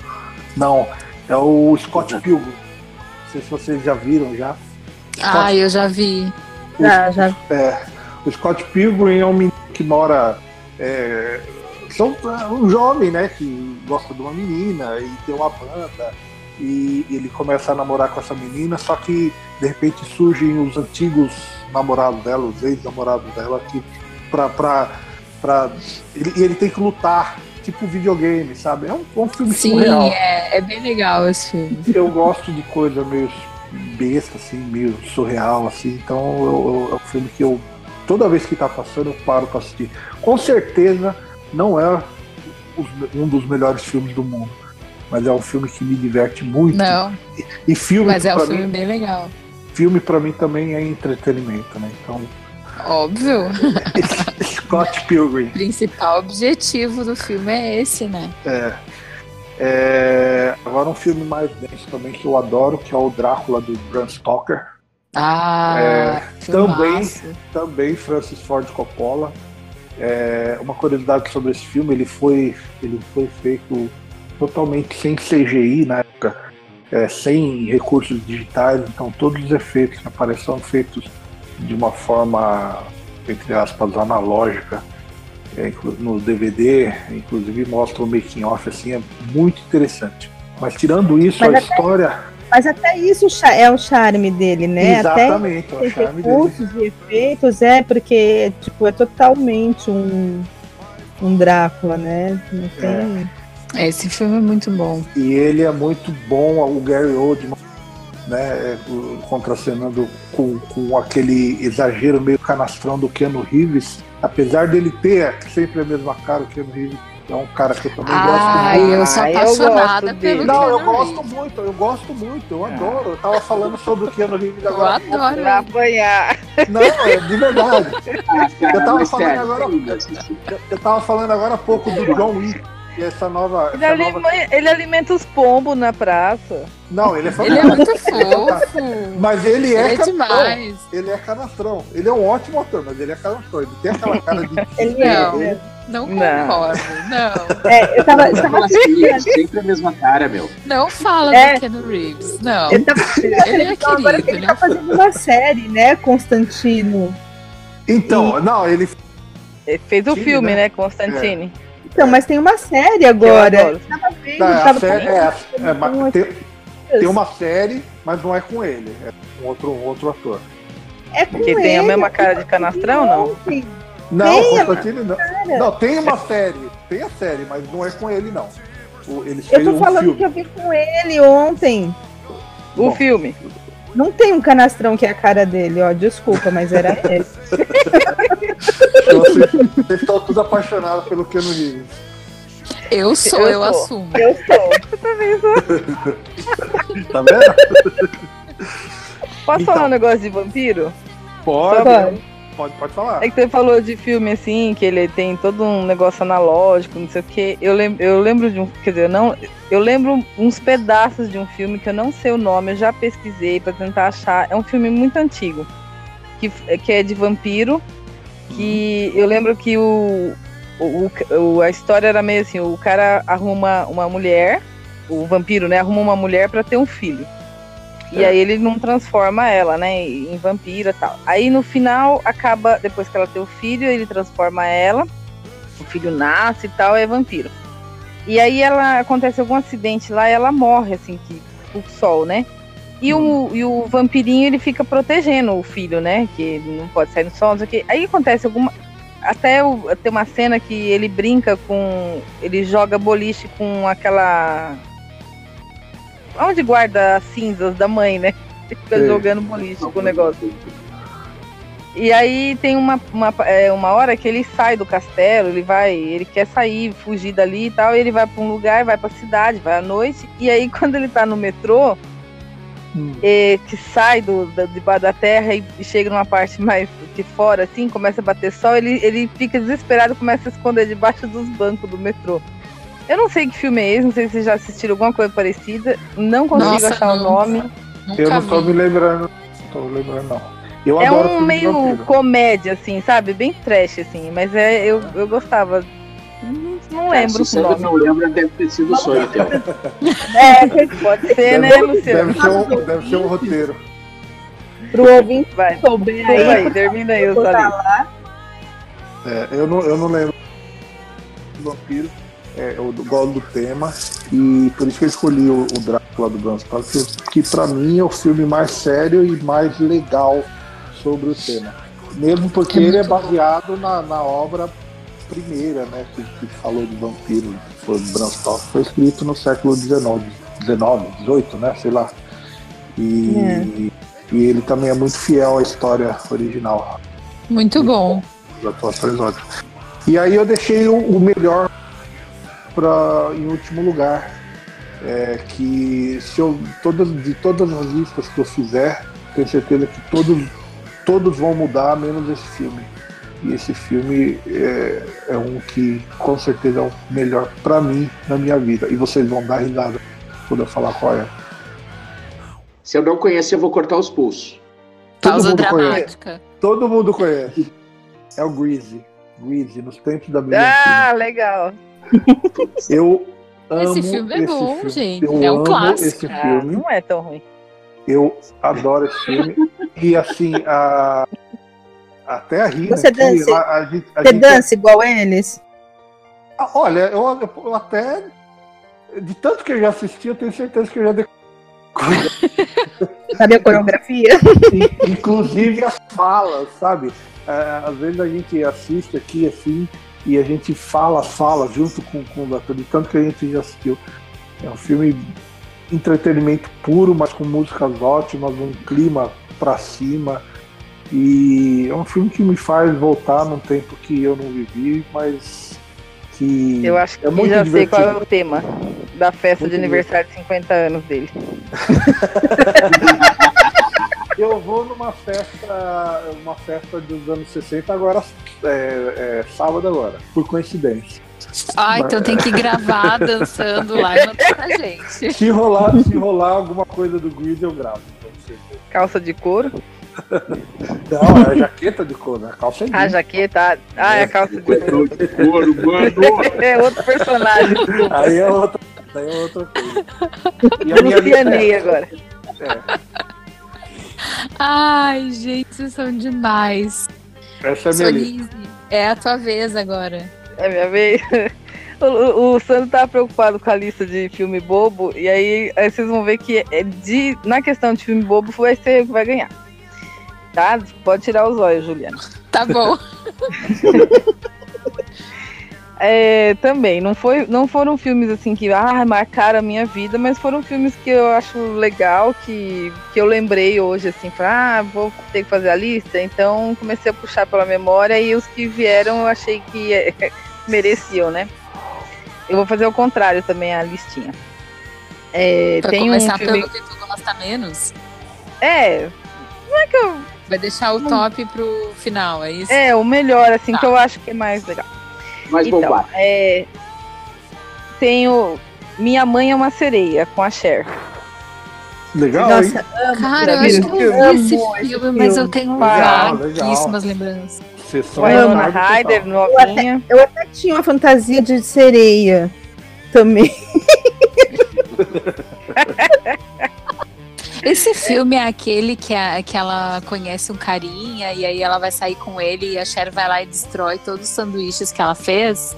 Não, é o Scott Pilgrim. Não sei se vocês já viram já. Scott, ah, eu já vi. O, já, já. É, o Scott Pilgrim é um menino que mora. É, são um jovem, né, que gosta de uma menina e tem uma banda e ele começa a namorar com essa menina, só que de repente surgem os antigos namorados dela, os ex-namorados dela que pra, pra, pra ele, ele tem que lutar tipo videogame, sabe? É um, um filme Sim, surreal. É, é bem legal esse filme. Eu gosto de coisa meio besta, assim, meio surreal, assim. Então eu, eu, é um filme que eu, toda vez que tá passando, eu paro pra assistir. Com certeza não é um dos melhores filmes do mundo. Mas é um filme que me diverte muito. Não. E, e filme. Mas é um filme mim, bem legal. Filme para mim também é entretenimento, né? Então Óbvio. Scott Pilgrim. O principal objetivo do filme é esse, né? É. é. Agora um filme mais denso também que eu adoro, que é o Drácula do Bram Stoker. Ah, é, também, também Francis Ford Coppola. É, uma curiosidade sobre esse filme, ele foi, ele foi feito totalmente sem CGI na época, é, sem recursos digitais, então todos os efeitos que aparecem são feitos de uma forma, entre aspas, analógica. É, no DVD, inclusive mostra o making off assim, é muito interessante. Mas tirando isso, mas a até, história. Mas até isso é o charme dele, né? Exatamente, até é o charme recursos dele. e efeitos, é, porque tipo, é totalmente um, um Drácula, né? Não tem. É. Esse filme é muito bom. E ele é muito bom, o Gary Oldman, né, é, o- contracenando com, com aquele exagero meio canastrão do Keanu Reeves. Apesar dele ter sempre a mesma cara, o Keanu Reeves é um cara que eu também gosto Ai, muito. eu sou Ah, eu apaixonada gosto pelo dele. Não, eu gosto Reeves. muito, eu gosto muito, eu adoro. Eu tava falando sobre o Keanu Reeves Eu agora. adoro. Pra apanhar. Não, é de verdade. Ah, Eu tava falando agora- Eu, eu tava falando agora há pouco do John Wick. E essa nova. Ele, Essa nova... ele alimenta os pombos na praça. Não, ele é Ele é muito fofo. Mas ele é, Ele é canastrão. demais. Ele é canastrão. Ele é um ótimo ator, mas ele é canastrão. Ele tem aquela cara de. Ele Não. é. Não Não. concordo. Não. É, eu tava, eu tava assim, é sempre a mesma cara, meu. Não fala É. do Keanu Reeves. Não. Eu tava Ele é então, agora que querido. ele Ele tá é fazendo uma série, né, Constantino. Então, não, ele. Ele fez o filme, né? né, Constantine. Então, mas tem uma série agora. tava vendo, tava série, é, é, uma- mas tem, tem uma série, mas não é com ele. É com outro, um outro ator. É com Que tem a ele, mesma cara de canastrão, não? Não, Tem, Constantine não. Não, tem uma série. Tem a série, mas não é com ele, não. O- Eles Eu tô um falando filme. que eu vi com ele ontem. O Bom. filme. Não tem um canastrão que é a cara dele, ó. Desculpa, mas era ele. Então, vocês, vocês estão todos apaixonados pelo Keanu Reeves. Eu sou, Eu eu, sou. assumo. Eu sou. Tá vendo? Posso Então. falar um negócio de vampiro? Pode, Pode. Pode, pode falar. É que você falou de filme assim, que ele tem todo um negócio analógico, não sei o que. Eu, lem eu lembro de um. Quer dizer, eu não. Eu lembro uns pedaços de um filme que eu não sei o nome, eu já pesquisei pra tentar achar. É um filme muito antigo. Que, que é de vampiro. Que eu lembro que o, o, o- a história era meio assim, o cara arruma uma mulher, o vampiro, né, arruma uma mulher pra ter um filho. E aí ele não transforma ela, né, em vampira e tal. Aí no final acaba, depois que ela tem o filho, ele transforma ela, o filho nasce e tal, é vampiro. E aí ela acontece algum acidente lá e ela morre, assim, que o sol, né? E, o, e o vampirinho ele fica protegendo o filho, né? Que não pode sair no sol, não sei o quê. Aí acontece alguma. Até o- tem uma cena que ele brinca com. Ele joga boliche com aquela. Onde guarda as cinzas da mãe, né? Fica Sei. jogando boliche com o negócio. E aí tem uma, uma, é, uma hora que ele sai do castelo, ele vai, ele quer sair, fugir dali e tal, e ele vai para um lugar, vai pra cidade, vai à noite, e aí quando ele tá no metrô, Hum. é, que sai do, da, debaixo da terra e, chega numa parte mais de fora, assim, começa a bater sol, ele, ele fica desesperado e começa a se esconder debaixo dos bancos do metrô. Eu não sei que filme é esse, não sei se vocês já assistiram alguma coisa parecida, não consigo Nossa, achar o não. nome. Nunca Eu não tô vi. me lembrando. Não tô me lembrando, não. Eu É um meio comédia, assim, sabe? Bem trash, assim, mas é, eu, eu gostava. Não, não Cara, lembro se o você nome. não lembra, deve ter sido o sonho teu. É, Pode ser, né, Deve, Luciano? deve ser um, deve ser um roteiro. pro ouvinte Vai. souber Aí, aí. termina aí, o botar Salito. lá. É, eu, não, eu não lembro vampiro. É, eu gosto do tema. E por isso que eu escolhi o, o Drácula do Bram Stoker, que pra mim é o filme mais sério e mais legal sobre o tema. Mesmo porque É ele é baseado na, na obra primeira, né? Que, que falou de vampiro, foi do Bram Stoker, foi escrito no século XIX, XIX, XVIII, né? Sei lá. E, É. e ele também é muito fiel à história original Muito bom. as atuações ótimas. E aí eu deixei o, o melhor pra, em último lugar. É, que se eu, todas, de todas as listas que eu fizer, tenho certeza que todos, todos vão mudar, menos esse filme. E esse filme é, é um que com certeza é o melhor pra mim na minha vida. E vocês vão dar risada quando eu falar qual é. Se eu não conhecer, eu vou cortar os pulsos. Todo Pausa mundo conhece. dramática. Todo mundo conhece. É o Greasy. Greasy, nos tempos da brilhantina. Ah, legal. Eu amo Esse filme é bom, filme. gente. Eu É um clássico. esse Ah, filme. não é tão ruim. Eu adoro esse filme. e assim, a... até a Rina. Você dança- a, a gente, a Você gente- dança igual eles? Ah, Olha, eu, eu até. De tanto que eu já assisti, eu tenho certeza que eu já decorei. Sabe a coreografia? Inclusive as falas, sabe? É, às vezes a gente assiste aqui assim, e a gente fala, fala junto com, com o ator, de tanto que a gente já assistiu. É um filme entretenimento puro, mas com músicas ótimas, um clima pra cima. E é um filme que me faz voltar num tempo que eu não vivi, mas que Eu acho que é muito já sei divertido. qual é o tema da festa Muito de aniversário de 50 anos dele. Eu vou numa festa, uma festa dos anos 60 agora, é, é, sábado agora, por coincidência. Ah, então tem que gravar dançando lá e mandar pra gente. Se rolar, se rolar alguma coisa do Grease, eu gravo. Calça de couro. Não, é jaqueta de couro, né? Calça é A jeans. jaqueta. Ah, é a calça de couro. de couro, mano. É outro personagem. Aí é outra, aí é outra coisa. E a minha Lucianei agora. é, Ai, gente, vocês são demais. essa é a minha. Sonise, é a tua vez agora. É minha vez. O, o, o Sandro tá preocupado com a lista de filme bobo, e aí, aí vocês vão ver que é de, na questão de filme bobo vai ser vai ganhar. Tá? Pode tirar os olhos, Juliana. Tá bom. É, também, não, foi, não foram filmes assim que ah, marcaram a minha vida, mas foram filmes que eu acho legal, que, que eu lembrei hoje, assim, falei, ah, vou ter que fazer a lista, então comecei a puxar pela memória e os que vieram eu achei que é, mereciam, né? Eu vou fazer o contrário também, a listinha. É, Pra tem um começar filme. pelo que tu gosta menos, É, não é que eu vai deixar o top pro final, é isso? É, o melhor, assim, Tá. que eu acho que é mais legal. Mais então, bombado. é, tenho Minha Mãe é uma Sereia, com a Cher. Legal, hein? Nossa, Cara, eu acho que eu vi amo esse esse filme, mas eu filme. tenho vaguíssimas lembranças. Sessão Ana. Ryder, novinha. eu até tinha uma fantasia de sereia também. Esse filme é aquele que, a, que ela conhece um carinha e aí ela vai sair com ele e a Cher vai lá e destrói todos os sanduíches que ela fez.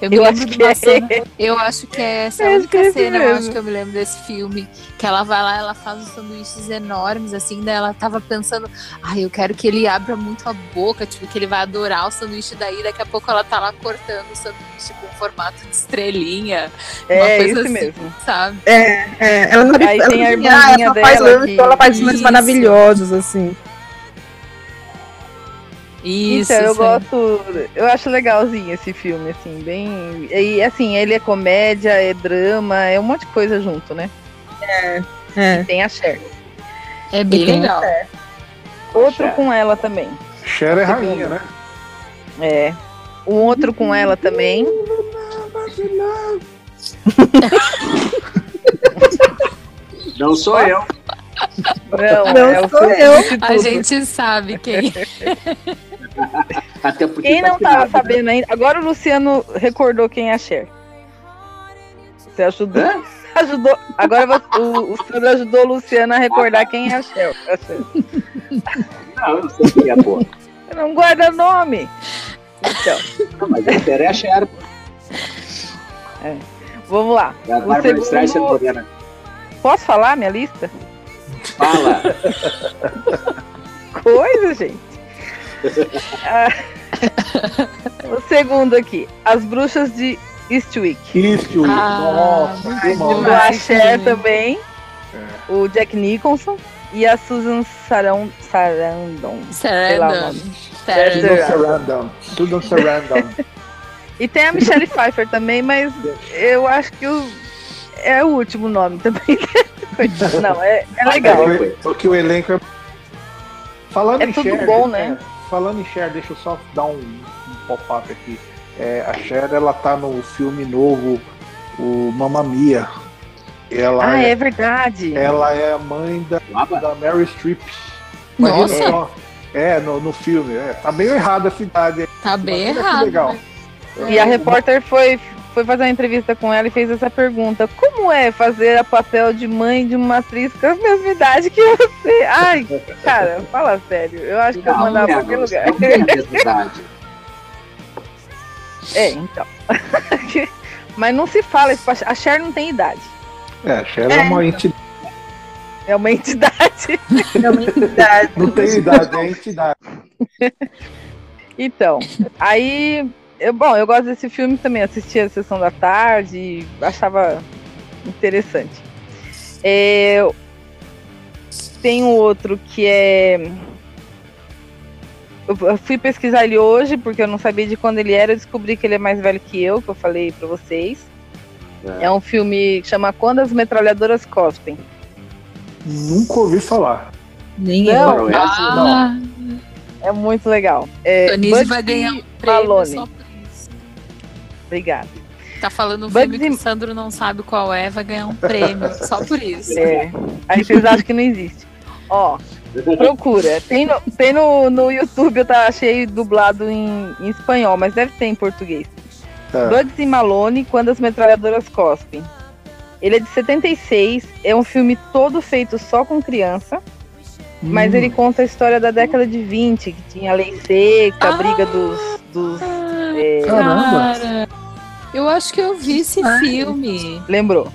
Eu Eu acho que é. cena. Eu acho que é essa única que é esse cena, eu acho que eu me lembro desse filme. Que ela vai lá, ela faz os sanduíches enormes, assim, daí ela tava pensando, ai, eu quero que ele abra muito a boca, tipo, que ele vai adorar o sanduíche daí, daqui a pouco ela tá lá cortando o sanduíche com formato de estrelinha. uma É coisa isso assim, mesmo. Sabe? É, ela não Aí ela tem a cozinha, ela irmãzinha só faz dela lanche, que- ela faz lanches maravilhosos, assim. Isso. então, eu aí. gosto. Eu acho legalzinho esse filme, assim, bem. E assim, ele é comédia, é drama, é um monte de coisa junto, né? É. Tem a Cher. É bem E legal. Outro com ela também. Cher é rainha, né? É. Um outro com ela também. Não sou eu. Não, Não é sou eu. A gente sabe quem. Até porque Quem tá não tava afinado, né? sabendo ainda. Agora o Luciano recordou quem é a Cher. Você ajudou? Hã? Ajudou. Agora você- o, o Sandro ajudou o Luciano a recordar quem é a Cher. a Cher. Não, eu não sei quem é boa. Não guarda nome. Então, Não, mas a Cher é a Cher. vamos lá. É a Bárbara segundo-. Posso falar minha lista? Fala. Coisa, gente. Ah, o segundo aqui. As Bruxas de Eastwick. Isso, Ah, nossa, que O bom. demais. a Cher também. É. O Jack Nicholson. E a Susan Sarandon. Sarandon. Sei lá o Sarandon. nome. Sarandon. Sudan Sarandon. E tem a Michelle Pfeiffer também, mas eu acho que o, é o último nome também. Não, é, é legal. Porque- o elenco é. Falando É em tudo Cher, bom, né? é, falando em Cher, deixa eu só dar um, um pop-up aqui. É, a Cher, ela tá no filme novo, o Mamma Mia. Ela, Ah, é, é verdade. ela é a mãe da, Lava. da Mary Streep. Nossa. Só. É, no, no filme. É, tá meio errado a cidade. Tá bem errado. legal. né? E a repórter foi, foi fazer uma entrevista com ela e fez essa pergunta: Como é fazer a papel de mãe de uma atriz com a mesma idade que você? Ai, cara, fala sério. Eu acho que eu mandava pra não, qualquer não, lugar. não tem a mesma idade. É, então. Mas não se fala isso. pra. A Cher não tem idade. É, a Cher é, uma entidade. É uma entidade. É uma entidade. Não tem idade, é entidade. Então, aí eu, bom, eu gosto desse filme também. Assisti a sessão da tarde e achava interessante. É, tem um outro que é. Eu fui pesquisar ele hoje, porque eu não sabia de quando ele era. Eu descobri que ele é mais velho que eu, que eu falei pra vocês. É, é um filme que chama Quando as Metralhadoras Cospem. Nunca ouvi falar. Nem Não, eu. Ah, É muito legal. É, Tonise vai ganhar um prêmio Malone. só. Obrigada. Tá falando um Bugsy- filme que o Sandro não sabe qual é, vai ganhar um prêmio só por isso. É. Aí vocês acham que não existe. Ó, procura. Tem no, tem no, no YouTube, eu tá, achei dublado em, em espanhol, mas deve ter em português. É. Bugsy Malone, Quando as Metralhadoras Cospem. Ele é de 76, é um filme todo feito só com criança, mas Hum. ele conta a história da década de 20, que tinha a lei seca, a briga dos. dos Caramba. Cara, eu acho que eu vi esse filme. lembrou?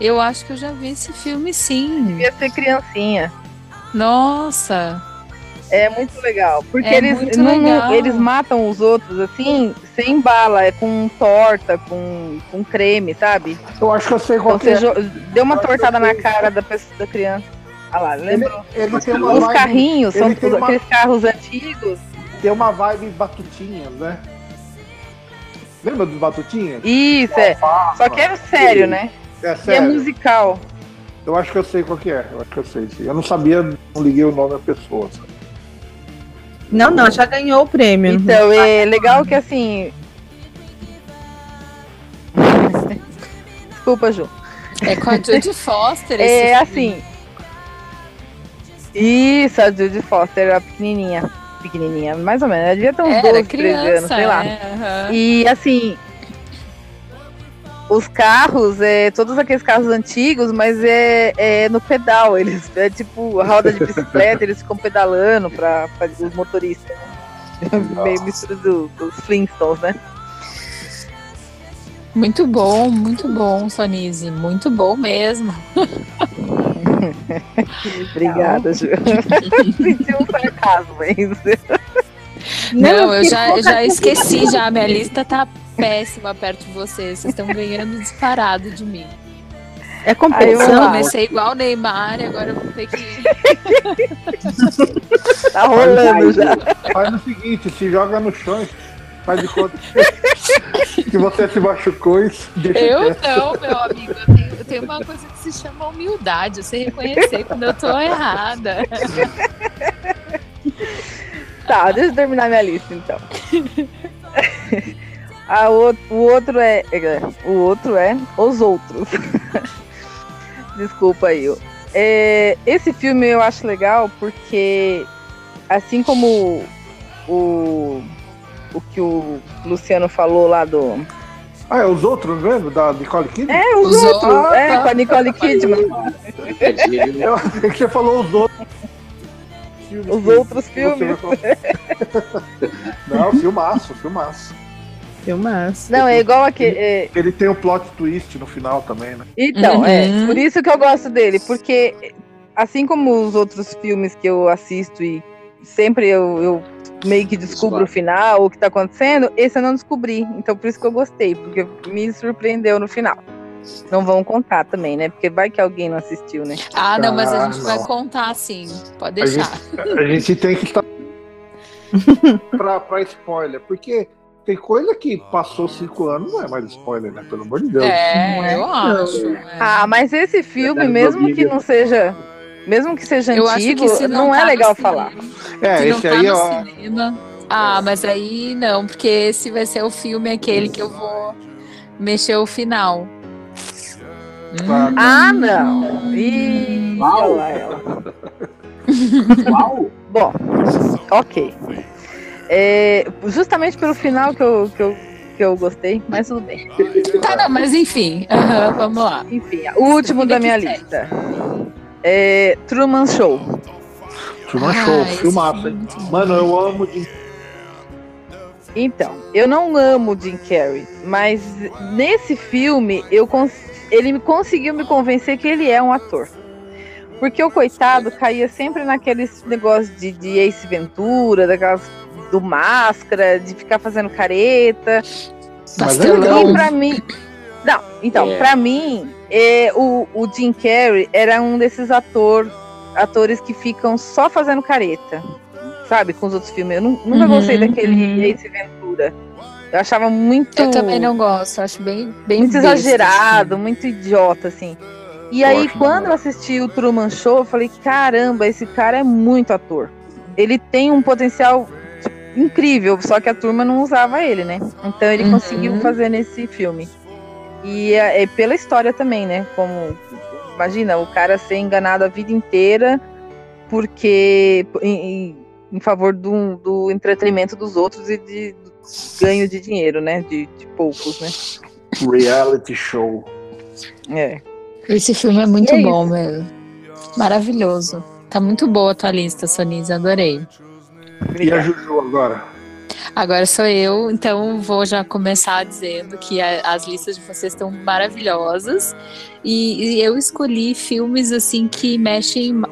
Eu acho que eu já vi esse filme, sim. Ia ser criancinha. Nossa. É muito legal. Porque É eles, muito não- legal. eles matam os outros assim, sem bala, é com torta, com, com creme, sabe? Eu acho que eu sei qual Então que é. você deu uma tortada na cara da, pessoa, da criança. Ah lá, lembrou? Ele Os vibe, carrinhos são tudo- uma- aqueles carros antigos. tem uma vibe batutinhas, né? Lembra dos batutinhas? Isso, é. Só que é sério, né? É E é sério. musical. Eu acho que eu sei qual que é. Eu acho que eu sei. sim. Eu não sabia, não liguei o nome à pessoa. sabe? Não, não, já ganhou o prêmio. Então, é legal que assim. Desculpa, Ju. É com a Judy Foster esse É filme. assim. Isso, a Judy Foster era pequenininha. Pequenininha, mais ou menos. Ela devia ter uns Era 12, 13 criança, anos, sei lá. é, aham. E assim. Os carros, é, todos aqueles carros antigos, mas é, é no pedal. Eles é tipo roda de bicicleta, eles ficam pedalando para os motoristas. Meio mistura do- dos Flintstones, né? Muito bom, muito bom, Sonise. Muito bom mesmo. Obrigada, Ju. Senti um sarcasmo, é isso. Não, eu já, pouca já esqueci já. Minha lista tá péssima perto de vocês. Vocês estão ganhando disparado de mim. É Eu competição. lá. comecei igual o Neymar e agora eu vou ter que. Tá rolando já. Faz o seguinte, se joga no chão e faz de conta que você se machucou e deixa Eu quieto. não, meu amigo. Eu tenho, eu tenho uma coisa que se chama humildade. Eu sei reconhecer quando eu tô errada. Tá, deixa eu terminar minha lista então. A o, o outro é, O outro é Os Outros. Desculpa aí. É, esse filme eu acho legal porque, assim como o, o que o Luciano falou lá do. Ah, é os outros, lembra? Da Nicole Kidman? É, os, Os outros! outros, é, tá. com a Nicole Kidman. Eu achei que você falou os outros. Filmes Os que- outros filmes. Não, filmaço, filmaço. Filmaço. Não, é igual aquele. é, Ele tem o plot twist no final também, né? Então, Uhum. é. Por isso que eu gosto dele, porque assim como os outros filmes que eu assisto e sempre eu, eu meio que descubro o final, o que tá acontecendo, esse eu não descobri. Então por isso que eu gostei, porque me surpreendeu no final. Não vão contar também, né? Porque vai que alguém não assistiu, né? Ah, não, mas a Ah, gente vai não. contar sim. Pode A deixar. A gente tem que estar pra, pra spoiler, porque tem coisa que passou cinco anos, não é mais spoiler, né? Pelo amor de Deus. É, eu acho. é. Ah, mas esse filme, Verdade, mesmo que não seja. Mesmo que seja Eu acho antigo, que se não, não, é tá no legal cinema, falar. É, se não esse tá aí, no ó. cinema. Ah, mas aí não, porque esse vai ser o filme aquele que eu vou mexer o final. Ah, Ah, não. Ih, Uau. Uau! Bom, ok. É, justamente pelo final que eu, que, eu, que eu gostei, mas tudo bem. Tá, não, mas enfim. vamos lá. Enfim, o último da minha lista. É Truman Show. Truman Ah, Show, filmaço, é hein? Mano, eu amo de Então, eu não amo o Jim Carrey, mas nesse filme eu cons- ele me conseguiu me convencer que ele é um ator. Porque o coitado caía sempre naqueles negócios de, de Ace Ventura, daquelas do máscara, de ficar fazendo careta. Mas é legal. E pra mim. Não, então, É. pra mim, é, o, o Jim Carrey era um desses ator, atores que ficam só fazendo careta. Sabe, com os outros filmes. Eu nu- nunca Uhum, gostei daquele uhum. Ace Ventura. Eu achava muito. Eu também não gosto, acho bem, bem muito besta, exagerado, assim. muito idiota, assim. E Eu aí, quando eu assisti o Truman Show, eu falei, caramba, esse cara é muito ator. Ele tem um potencial incrível, só que a turma não usava ele, né? Então ele Uhum. conseguiu fazer nesse filme. E é, é pela história também, né? Como, imagina, o cara ser enganado a vida inteira porque em, em- favor do, do entretenimento dos outros e de do ganho de dinheiro, né? De, de poucos, né? Reality show. É. Esse filme é muito é bom mesmo. Maravilhoso. Tá muito boa a tua lista, Sonise, adorei. E a Juju agora? Agora sou eu, então vou já começar dizendo que a- as listas de vocês estão maravilhosas e, e eu escolhi filmes assim que mexem ma-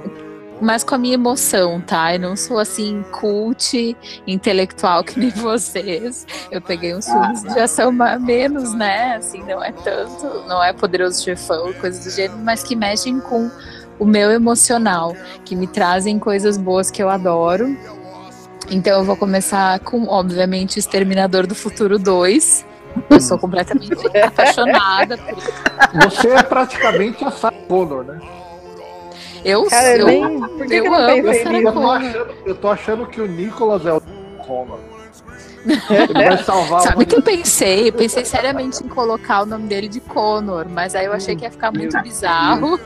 mais com a minha emoção, tá? Eu não sou assim cult, intelectual que nem vocês. Eu peguei uns filmes de ação ma- menos, né? Assim, não é tanto, não é poderoso chefão, coisas do gênero, mas que mexem com o meu emocional, que me trazem coisas boas que eu adoro. Então eu vou começar com, obviamente, Exterminador do Futuro 2. Eu sou completamente apaixonada por. Você é praticamente a Sarah Connor, né? Eu, Cara, eu, eu nem. Por que, eu que eu não amo Sarah? Eu tô, achando, eu tô achando que o Nicolas é o Connor. Ele vai salvar Sabe o que eu pensei? Eu pensei seriamente em colocar o nome dele de Connor, mas aí eu achei que ia ficar muito bizarro.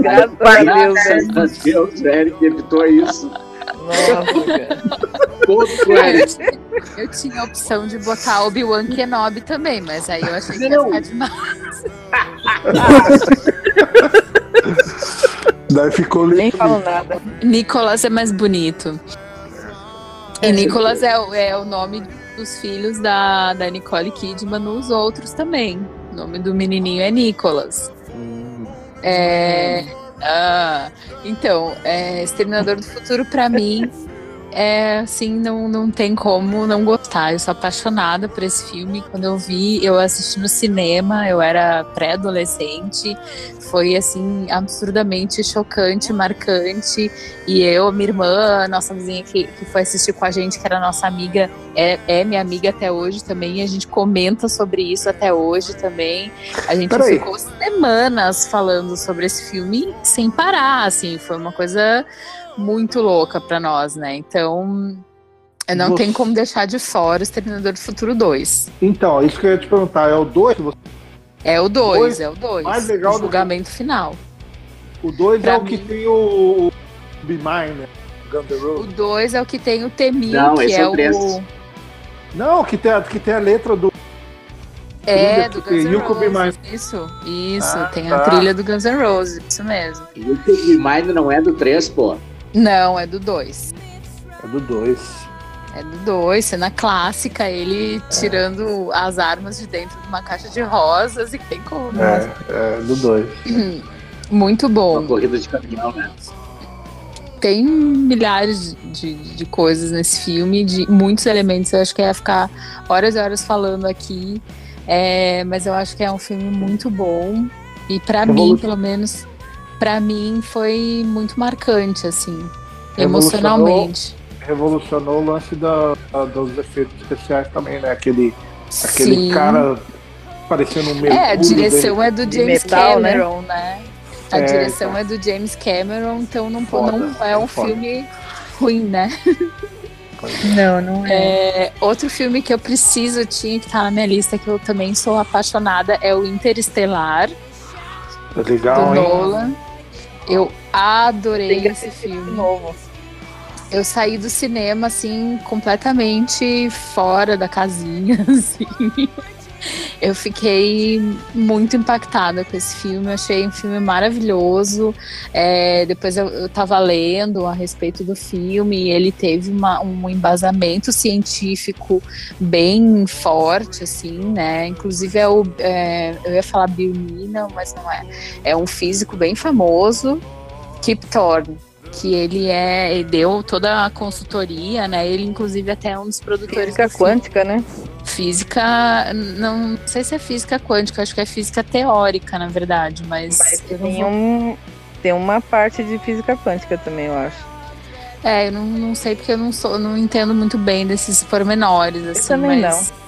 Graças a Deus, Eric evitou isso. Nossa. Eu tinha a opção de botar Obi-Wan Kenobi também, mas aí eu achei que ia ficar demais. Daí ficou Nem lindo. falo nada. Nicolas é mais bonito. E Nicolas é, o- é o nome dos filhos da, da Nicole Kidman nos outros também. O nome do menininho é Nicolas. É, ah, então, é, Exterminador do Futuro pra mim é assim, não, não tem como não gostar. Eu sou apaixonada por esse filme. Quando eu vi, eu assisti no cinema, eu era pré-adolescente. Foi assim, absurdamente chocante, marcante. E eu, minha irmã, nossa vizinha que, que foi assistir com a gente, que era nossa amiga, é, é minha amiga até hoje também. A gente comenta sobre isso até hoje também. A gente Peraí. ficou semanas falando sobre esse filme sem parar, assim, foi uma coisa muito louca pra nós, né? Então, eu não Você- tenho como deixar de fora o Exterminador do Futuro 2. Então, isso que eu ia te perguntar, é o 2? É o 2, Dois, é o 2. mais legal o do julgamento final. O 2 Pra é o que mim- tem o, o Be Mine, né? O Road. 2 é o que tem o Temil, Não, que esse é é o três. o. Não, que tem, a, que tem a letra do. É, trilha do que tem Guns N' Be Roses. Isso, isso. Ah, tem tá. a trilha do Guns N' Roses, isso mesmo. E o Kid Mind não é do 3, pô. Não, é do 2. É do 2. É do 2, cena clássica, ele tirando as armas de dentro de uma caixa de rosas e tem como. É, é do 2. Muito bom. Uma corrida de caminhão, né? tem milhares de, de coisas nesse filme, de muitos elementos. Eu acho que ia ficar horas e horas falando aqui. É, mas eu acho que é um filme muito bom. E pra Revolu- mim, pelo menos, pra mim foi muito marcante, assim, Revolucionou- emocionalmente. Revolucionou o lance da, da- dos efeitos especiais também, né? Aquele, aquele Sim. cara parecendo um mergulho. É, a direção é do James metal, né? Cameron, né? A É, direção então. é do James Cameron, então não, Foda, não é um foda. filme ruim, né? Não, não é. É, outro filme que eu preciso, tinha que estar na minha lista, que eu também sou apaixonada, é o Interestelar, Tá do legal, hein? Nolan. Eu adorei esse filme. novo. Eu saí do cinema, assim, completamente fora da casinha, assim. Eu fiquei muito impactada com esse filme, eu achei um filme maravilhoso. É, depois eu, eu tava lendo a respeito do filme e ele teve uma- um embasamento científico bem forte, assim, né? Inclusive é o. é, eu ia falar Bill mas não é. É um físico bem famoso, Kip Thorne que ele é, ele deu toda a consultoria, né? Ele, inclusive, até é um dos produtores. Física quântica, né? Física, não sei se é física quântica, acho que é física teórica, na verdade, mas. mas tem, vou... um, tem uma parte de física quântica também, eu acho. É, eu não, não sei porque eu não sou, não entendo muito bem desses pormenores, assim, eu também mas. Não.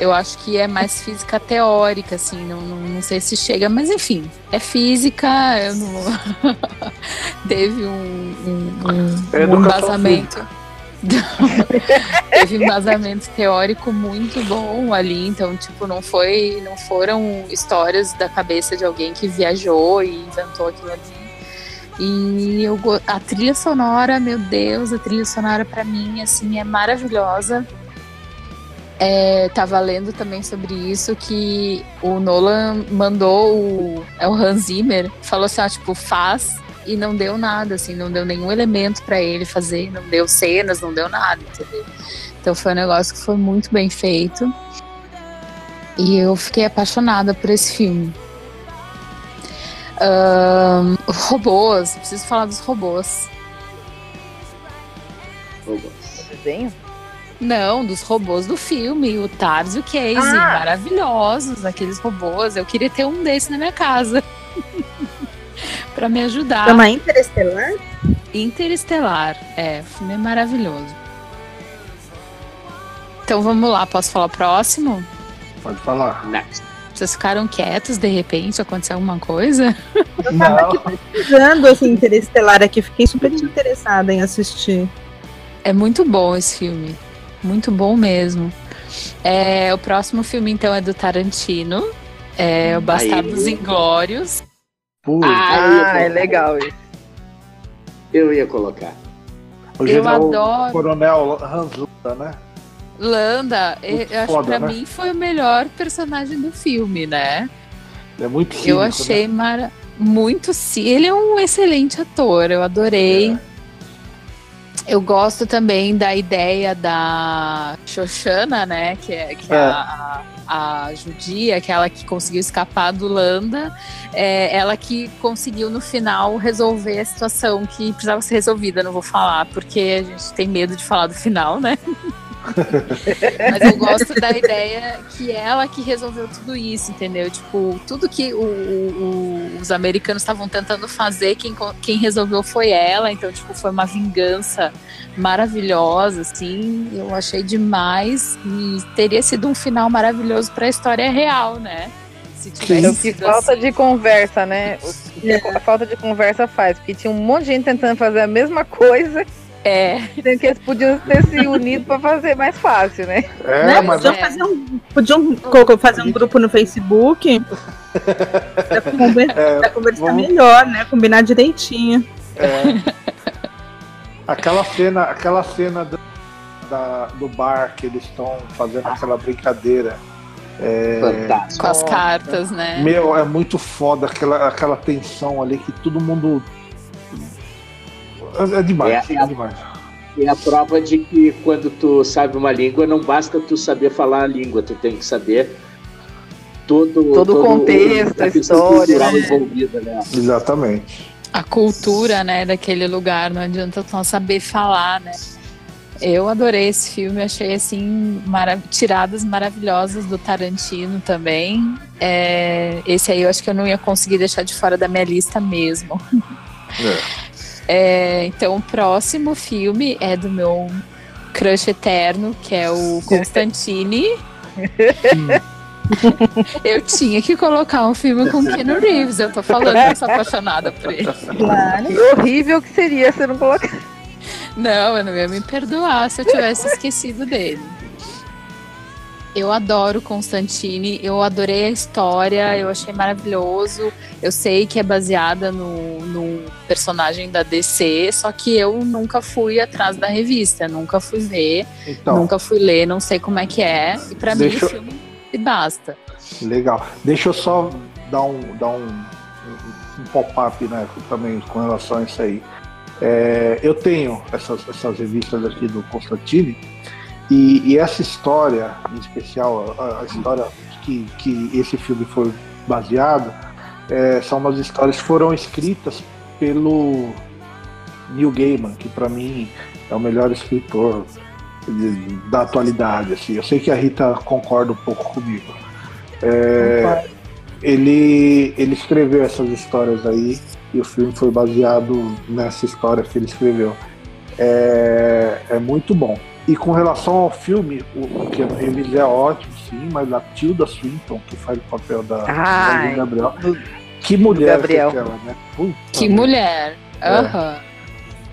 Eu acho que é mais física teórica, assim, não, não, não sei se chega, mas enfim, é física, eu não... teve um, um, um, é um embasamento. teve um embasamento teórico muito bom ali, então tipo não foi, não foram histórias da cabeça de alguém que viajou e inventou aquilo ali. E eu, a trilha sonora, meu Deus, a trilha sonora para mim assim é maravilhosa. É, tava lendo também sobre isso que o Nolan mandou o, é o Hans Zimmer, falou assim, ó, tipo, faz e não deu nada, assim, não deu nenhum elemento para ele fazer, não deu cenas, não deu nada, entendeu? Então foi um negócio que foi muito bem feito. E eu fiquei apaixonada por esse filme. Um, robôs, preciso falar dos robôs. Robôs. Desenho? Não, dos robôs do filme, o Tars e o Casey, ah. maravilhosos, aqueles robôs. Eu queria ter um desse na minha casa. para me ajudar. Chama Interestelar? Interestelar, é, o filme é maravilhoso. Então vamos lá, posso falar o próximo? Pode falar. Next. Vocês ficaram quietos de repente? Aconteceu alguma coisa? Eu tava aqui pesquisando esse Interestelar aqui, fiquei super interessada em assistir. É muito bom esse filme. Muito bom mesmo. É, o próximo filme, então, é do Tarantino. É o Bastardos Inglórios. Ah, ah é legal isso. Eu ia colocar. O eu adoro. Coronel Hans Landa, né? Landa, eu acho que pra né? mim foi o melhor personagem do filme, né? É muito cínico, Eu achei né? mara... muito sim. Ele é um excelente ator, eu adorei. É. Eu gosto também da ideia da Xoxana, né? Que é, que é. A, a, a, judia, aquela que conseguiu escapar do Landa. É, ela que conseguiu no final resolver a situação que precisava ser resolvida. Não vou falar, porque a gente tem medo de falar do final, né? Mas eu gosto da ideia que ela que resolveu tudo isso, entendeu? Tipo, tudo que o, o, os americanos estavam tentando fazer, quem, quem resolveu foi ela. Então, tipo, foi uma vingança maravilhosa, assim. Eu achei demais. E teria sido um final maravilhoso para a história real, né? Se tivesse o que falta assim. de conversa, né? O que a falta de conversa faz, porque tinha um monte de gente tentando fazer a mesma coisa é. Sendo que eles podiam ter se unido para fazer mais fácil, né? É, né? mas podiam, é. fazer um, podiam fazer um grupo no Facebook pra, conver é, pra conversar vamos... melhor, né? Combinar direitinho. É. Aquela cena, aquela cena do, da, do bar que eles estão fazendo aquela brincadeira. É, Fantástico. Com as cartas, né? Meu, é muito foda aquela, aquela tensão ali que todo mundo é, é demais, é, é, é demais. É a prova de que quando tu sabe uma língua, não basta tu saber falar a língua, tu tem que saber todo, todo, o contexto, a história. Né? Envolvida, né? Exatamente. A cultura, né, daquele lugar, não adianta só saber falar, né? Eu adorei esse filme, achei assim marav tiradas maravilhosas do Tarantino também. É, esse aí eu acho que eu não ia conseguir deixar de fora da minha lista mesmo. É. É, então, o próximo filme é do meu crush eterno, que é o Constantine. eu tinha que colocar um filme com Keanu Reeves. Eu tô falando que eu sou apaixonada por ele. Claro. Que horrível que seria se eu não colocar. Não, eu não ia me perdoar se eu tivesse esquecido dele. Eu adoro Constantine, eu adorei a história, eu achei maravilhoso. Eu sei que é baseada no, no, personagem da DC, só que eu nunca fui atrás da revista, nunca fui ver, então, nunca fui ler, não sei como é que é. E para mim o filme e basta. Legal. Deixa eu só dar um, dar um, um pop-up né, também com relação a isso aí. É, eu tenho essas, essas revistas aqui do Constantine e, e, essa história, em especial, a, a história que, que esse filme foi baseado, é, são umas histórias que foram escritas pelo Neil Gaiman, que para mim é o melhor escritor de, da atualidade. Assim. Eu sei que a Rita concorda um pouco comigo. É, ele, ele escreveu essas histórias aí e o filme foi baseado nessa história que ele escreveu. É, é muito bom. E com relação ao filme, o, que ele é ótimo, sim, mas a Tilda Swinton, que faz o papel da, Ai, da Gabriel, que mulher Gabriel. que é aquela, né? Puta Que mulher. É. Aham.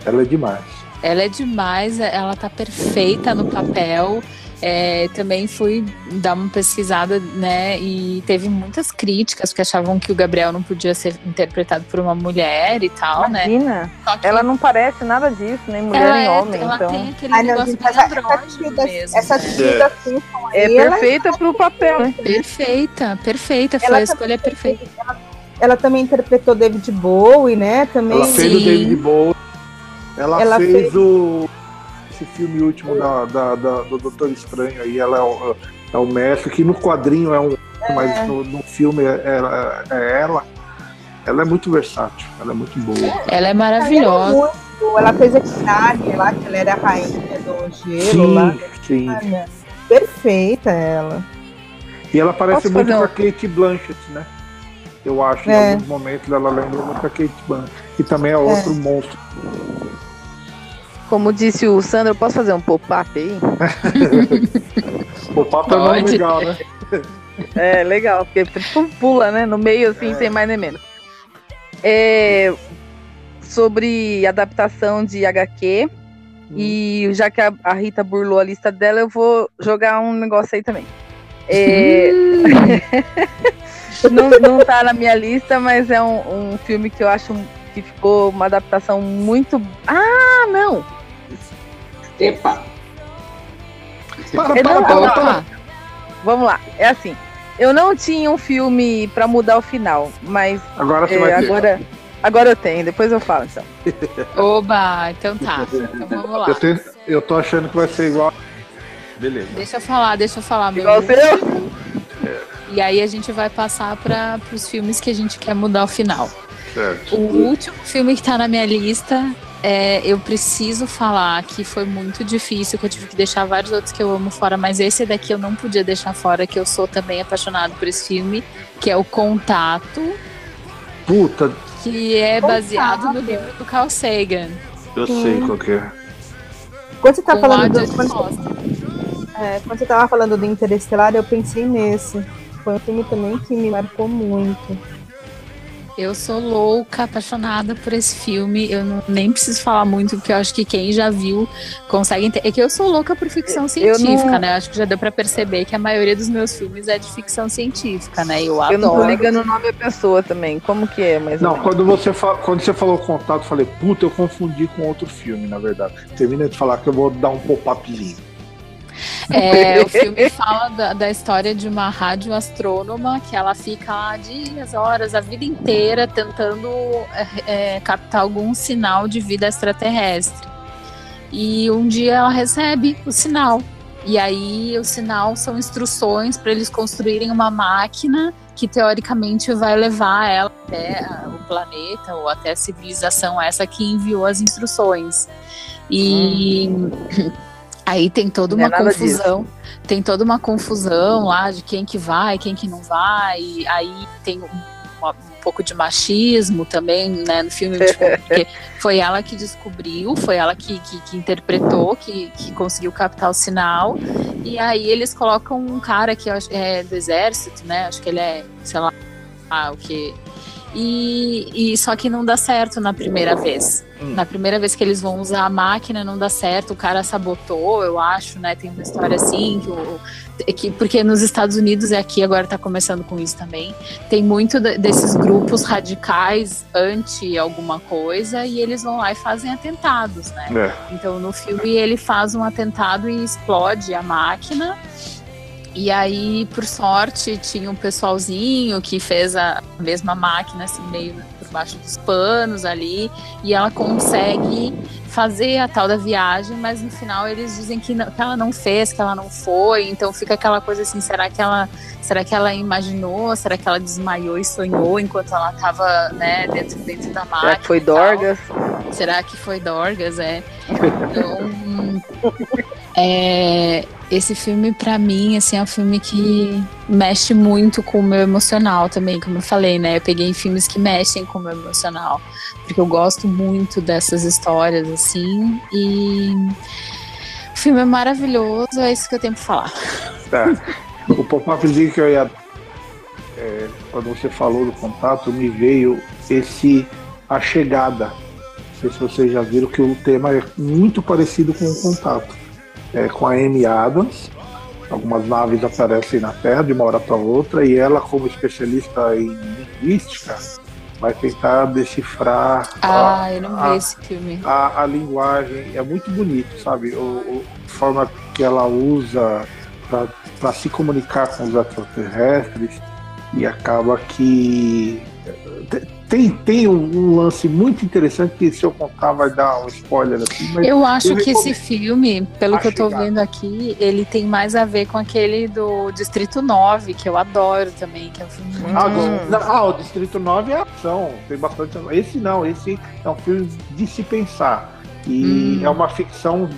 Ela é demais. Ela é demais, ela tá perfeita no papel. É, também fui dar uma pesquisada, né? E teve muitas críticas, porque achavam que o Gabriel não podia ser interpretado por uma mulher e tal, né? Imagina, Só que ela não parece nada disso, nem mulher ela nem é- homem, ela então. tem aquele Ai, não, negócio bem essa, essa mesmo. essa né? Tilda Swinton É ela, perfeita pro papel, né? Perfeita, perfeita, foi Ela a escolha perfeita. ela também interpretou David Bowie, né? Também. Ela fez o Sim. David Bowie. Ela, Ela fez, fez- o esse filme último da, da- da- do Doutor Estranho aí. Ela é o, é o mestre, que no quadrinho é um. Mas no, no filme é, é- é ela. Ela é muito versátil, ela é muito boa. Ela é Ela é maravilhosa. muito- Ela fez Equinari lá, que ela era a rainha do gelo lá. Sim, sim. Olha, Perfeita ela. E ela parece Posso muito com a Kate Blanchett, né? Eu acho, em É. alguns momentos ela lembra muito a Kate Blanchett, que também é outro monstro. Como disse o Sandro, eu posso fazer um pop-up aí? O papo é Pode. legal, né? É, legal, porque pula, né? No meio, assim, sem mais nem menos. É, sobre adaptação de HQ, e já que a, a Rita burlou a lista dela, eu vou jogar um negócio aí também. É, não, não tá na minha lista, mas é um, um filme que eu acho que ficou uma adaptação muito. Ah, não! Epa, Para, para, não, para, não, para. Vamos lá, é assim. Eu não tinha um filme pra mudar o final, mas Agora você é, vai ter. agora, agora eu tenho, depois eu falo então. oba, então tá. Então vamos lá. Eu, tenho- eu tô achando que vai ser igual. Beleza. Deixa eu falar, deixa eu falar, meu. Igual seu? E aí a gente vai passar para os filmes que a gente quer mudar o final. Certo. O último filme que tá na minha lista, é, eu preciso falar que foi muito difícil, que eu tive que deixar vários outros que eu amo fora, mas esse daqui eu não podia deixar fora, que eu sou também apaixonado por esse filme, que é o Contato, Puta, que é Contato. baseado no livro do Carl Sagan. eu sei qual que é. Quando você tá com falando do, quando, é, quando você tava falando do Interestelar, eu pensei nesse. Foi um filme também que me marcou muito. Eu sou louca, apaixonada por esse filme. Eu não, nem preciso falar muito, porque eu acho que quem já viu consegue entender. É que eu sou louca por ficção científica, não- né? Acho que já deu pra perceber que a maioria dos meus filmes é de ficção científica, né? Eu Eu não tô adoro. ligando o nome da pessoa também. Como que é, mais ou Não, quando você, fa- quando você falou contato, eu falei, puta, eu confundi com outro filme, na verdade. Termina de falar que eu vou dar um pop-upzinho. É, o filme fala da, da história de uma radioastrônoma que ela fica lá dias, horas, a vida inteira tentando é, é, captar algum sinal de vida extraterrestre. E um dia ela recebe o sinal. E aí o sinal são instruções para eles construírem uma máquina que teoricamente vai levar ela até ah, o planeta ou até a civilização essa que enviou as instruções. E aí tem toda é uma nada confusão, tem toda uma confusão lá de quem que vai, quem que não vai. E aí tem um, um pouco de machismo também, né, no filme, tipo, porque foi ela que descobriu, foi ela que, que, que interpretou, que, que conseguiu captar o sinal. E aí eles colocam um cara que é do exército, né? Acho que ele é, sei lá, ah, o que. E, e só que não dá certo na primeira vez. Hum. Na primeira vez que eles vão usar a máquina, não dá certo. O cara sabotou, eu acho, né? Tem uma história assim que, o, que porque nos Estados Unidos e aqui agora tá começando com isso também. Tem muito de- desses grupos radicais anti alguma coisa e eles vão lá e fazem atentados, né? É. Então no filme ele faz um atentado e explode a máquina. E aí, por sorte, tinha um pessoalzinho que fez a mesma máquina, assim, meio por baixo dos panos ali. E ela consegue fazer a tal da viagem, mas no final eles dizem que, não- que ela não fez, que ela não foi. Então fica aquela coisa assim, será que ela, será que ela imaginou? Será que ela desmaiou e sonhou enquanto ela estava né, dentro, dentro da máquina? Será que foi? Dorgas? Será que foi Dorgas? É. Então, é, esse filme, para mim, assim, é um filme que mexe muito com o meu emocional também, como eu falei, né? Eu peguei filmes que mexem com o meu emocional, porque eu gosto muito dessas histórias, assim, e o filme é maravilhoso, é isso que eu tenho pra falar. Tá. O pop-upzinho que eu ia. É, quando você falou do contato, me veio esse A Chegada. Não sei se vocês já viram que o tema é muito parecido com o contato. É com a Amy Adams. Algumas naves aparecem na Terra de uma hora para outra e ela, como especialista em linguística, vai tentar decifrar ah, a, eu não vi esse filme. A, a, linguagem. É muito bonito, sabe? O, a forma que ela usa para se comunicar com os extraterrestres e acaba que tem, tem um, lance muito interessante que se eu contar vai dar um spoiler assim. eu acho eu que esse filme, pelo que eu tô vendo aqui, ele tem mais a ver com aquele do Distrito 9, que eu adoro também, que é um filme muito ah, ah, o Distrito 9 é ação, tem bastante. Esse não, esse é um filme de se pensar. E hum. é uma ficção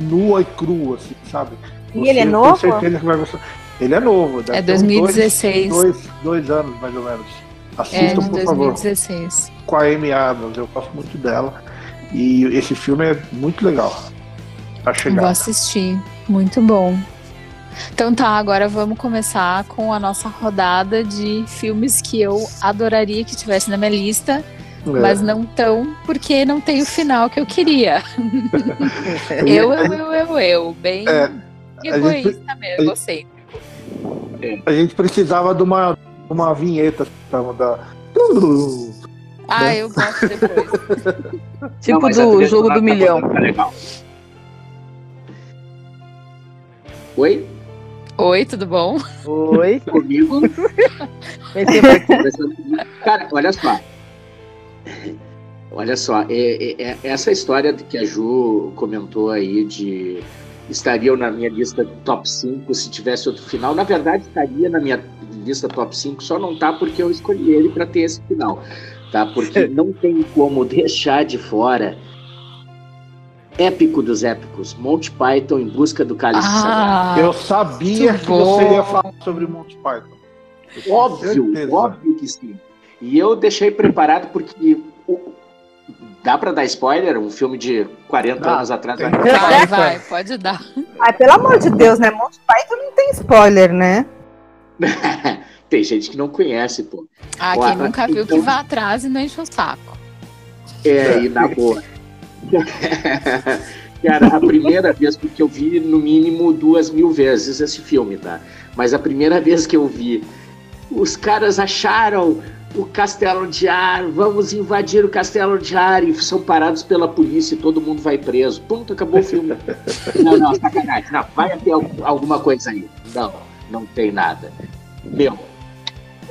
nua e crua, assim, sabe? E Você, ele é novo? certeza que vai gostar. Ele é novo. É 2016. Dois, dois, dois, anos, mais ou menos. Assistam, é, por 2016. favor. Com a Amy Adams, eu gosto muito dela. E esse filme é muito legal. Tá chegando. Vou assistir. Muito bom. Então tá, agora vamos começar com a nossa rodada de filmes que eu adoraria que tivesse na minha lista, é. mas não tão, porque não tem o final que eu queria. eu, eu, eu, eu, eu, bem é, egoísta gente, mesmo, egocêntrico. A gente precisava de uma, uma vinheta da. Ah, né? eu gosto depois. tipo não, do jogo do milhão. Tá Oi? Oi, tudo bom? Oi. Comigo. Cara, olha só. Olha só, é, é, é, essa história que a Ju comentou aí de estariam na minha lista top 5 se tivesse outro final. Na verdade, estaria na minha lista top 5, só não tá porque eu escolhi ele para ter esse final. Tá? Porque não tem como deixar de fora épico dos épicos, Monty Python em busca do cálice ah, Eu sabia que bom. você ia falar sobre Monty Python. Óbvio, óbvio que sim. E eu deixei preparado porque Dá pra dar spoiler? Um filme de 40 anos atrás? Vai, vai, vai, pode dar. Ai, pelo amor de Deus, né? Monty Python não tem spoiler, né? tem gente que não conhece, pô. Ah, quem nunca viu então... que vá atrás e não enche o saco. É, e na boa. Cara, a primeira vez, porque eu vi no mínimo duas mil vezes esse filme, tá? Mas a primeira vez que eu vi, os caras acharam o Castelo de Ar, vamos invadir o Castelo de Ar e são parados pela polícia e todo mundo vai preso. Ponto, acabou o filme. não, não, sacanagem. Não, vai ter alguma coisa aí. Não, não tem nada. Meu,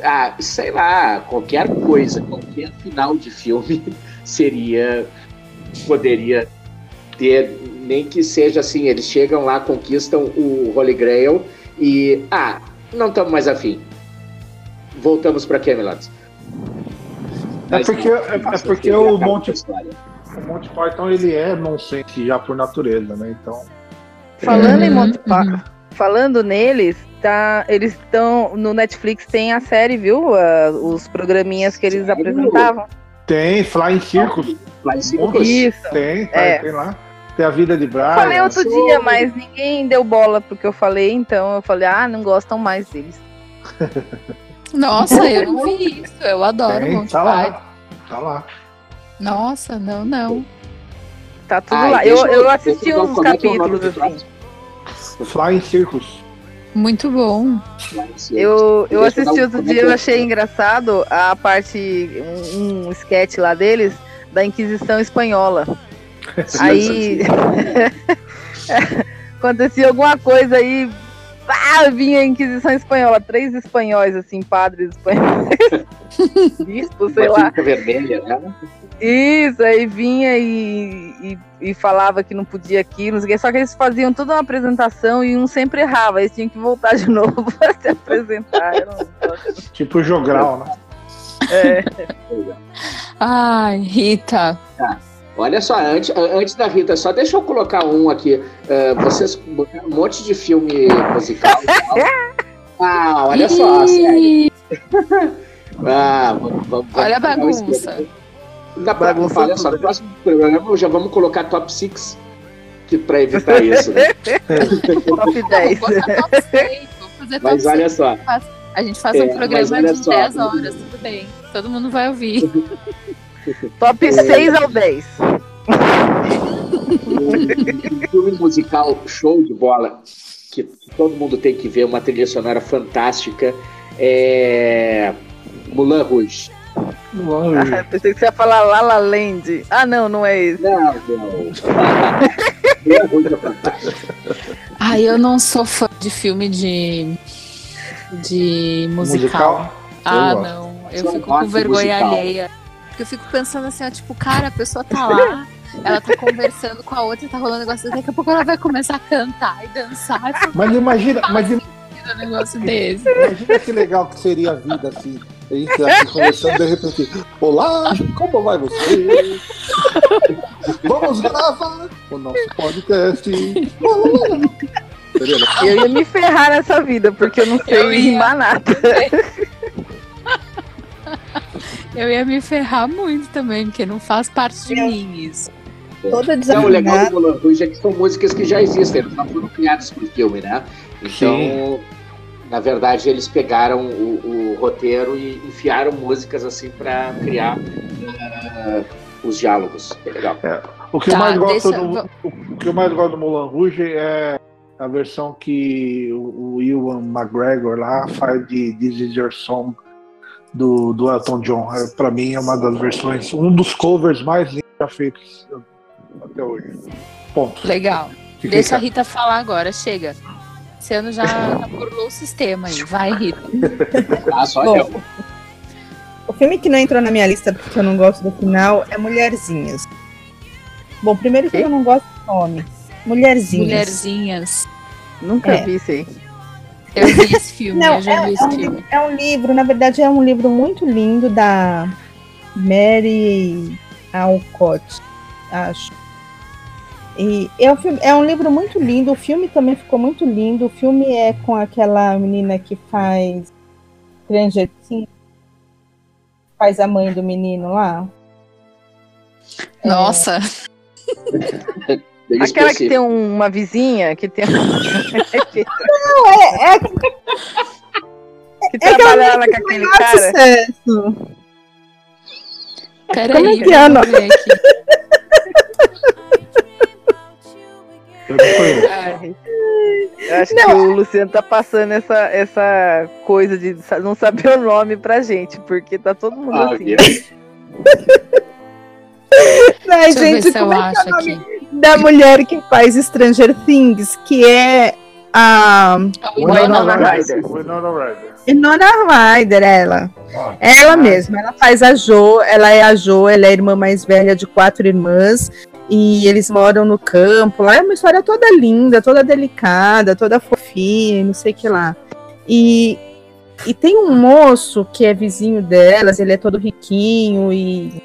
ah, sei lá, qualquer coisa, qualquer final de filme seria, poderia ter, nem que seja assim, eles chegam lá, conquistam o Holy Grail e, ah, não estamos mais afim. Voltamos para Camelot. É porque, é, é porque o Monte, o Monte Python ele é nonsense já por natureza, né? Então. Falando é... em Monty Python, falando neles, tá, eles estão no Netflix tem a série, viu? Uh, os programinhas que eles Sério? apresentavam. Tem, Flying Circus. Flying Circus. Isso. Tem, é. tem lá. Tem a vida de Brian. falei outro dia, mas ninguém deu bola porque eu falei, então eu falei, ah, não gostam mais deles. Nossa, eu não vi isso. Eu adoro Tem, Monty tá Lá, tá lá. Nossa, não, não. Tá tudo Ai, lá. Eu, eu assisti uns capítulos é assim. Flying Circus. Muito bom. Eu, eu assisti outro dia, eu achei engraçado a parte, um, um sketch lá deles, da Inquisição Espanhola. Aí acontecia alguma coisa aí ah, vinha a Inquisição Espanhola, três espanhóis, assim, padres espanhóis, bispos, sei lá. vermelha, né? Isso, aí vinha e, e, e, falava que não podia aqui, não sei o que, só que eles faziam toda uma apresentação e um sempre errava, eles tinham que voltar de novo para se apresentar. tipo jogral, né? É. Ai, Rita. Tá. Olha só, antes, antes da Rita, só deixa eu colocar um aqui. Uh, vocês botaram um monte de filme musical. ah, olha só, sério. ah, vamos, vamos, olha a bagunça. Na bagunça olha só, no próximo programa já vamos colocar top 6 para evitar isso. Né? top 10. Top 6, vamos fazer top Mas olha 6. só. A gente faz é, um programa de só, 10 horas, tudo bem. Todo mundo vai ouvir. Top 6 ao 10. um filme musical show de bola que todo mundo tem que ver, uma trilha sonora fantástica. É Mulan Rouge. Ah, pensei que você ia falar La La Land. Ah, não, não é esse. Não, não. Ai, eu não sou fã de filme de, de musical. musical? Ah, eu não. Eu fico com vergonha musical. alheia. Porque eu fico pensando assim, ó, tipo, cara, a pessoa tá lá, ela tá conversando com a outra, tá rolando um negócio, daqui a pouco ela vai começar a cantar e dançar. Mas imagina, mas imagina um negócio desse. Imagina que legal que seria a vida assim. A gente aqui conversando, de repente, olá, como vai você? Vamos gravar o nosso podcast. Eu ia me ferrar nessa vida, porque eu não sei eu rimar nada. Eu ia me ferrar muito também, porque não faz parte de é. mim isso. Toda Não, o legal do Moulin Rouge é que são músicas que já existem, elas não foram criadas pro filme, né? Então, Sim. na verdade, eles pegaram o, o, roteiro e enfiaram músicas assim para criar uh, os diálogos. É legal. É. O que, tá, eu mais gosto deixa... do, o que eu mais gosto do Moulin Rouge é a versão que o, o Ewan McGregor lá faz de This Is Your Song do, do Elton John. É, para mim é uma das versões, um dos covers mais lindos já feitos até hoje. Ponto. Legal. Fiquei Deixa a Rita falar agora, chega. Esse ano já, burlou o sistema aí. Vai, Rita. ah, só Bom, O filme que não entrou na minha lista porque eu não gosto do final é Mulherzinhas. Bom, primeiro que eu não gosto do nome. Mulherzinhas. Mulherzinhas. Nunca é. vi isso aí. Eu vi esse filme, Não, eu já é, vi esse é um, filme. É um livro, na verdade é um livro muito lindo da Mary Alcott, acho. E é um, filme, é um livro muito lindo, o filme também ficou muito lindo. O filme é com aquela menina que faz Stranger Things, faz a mãe do menino lá. Nossa! É. Aquela específico. que tem uma vizinha que tem. Não, é. é... Que é trabalha lá com aquele cara. Sucesso. Peraí, Como é que é, não? Eu acho não. que o Luciano tá passando essa, essa coisa de não saber o nome pra gente, porque tá todo mundo ah, assim. Ai, gente, como é que é o nome aqui. Da mulher que faz Stranger Things, que é a Winona Ryder. Winona Ryder, ela. Ela mesma, ela faz a Jo, ela é a Jo, ela é a irmã mais velha de quatro irmãs. E eles moram no campo. Lá é uma história toda linda, toda delicada, toda fofinha, não sei o que lá. E, e tem um moço que é vizinho delas, ele é todo riquinho e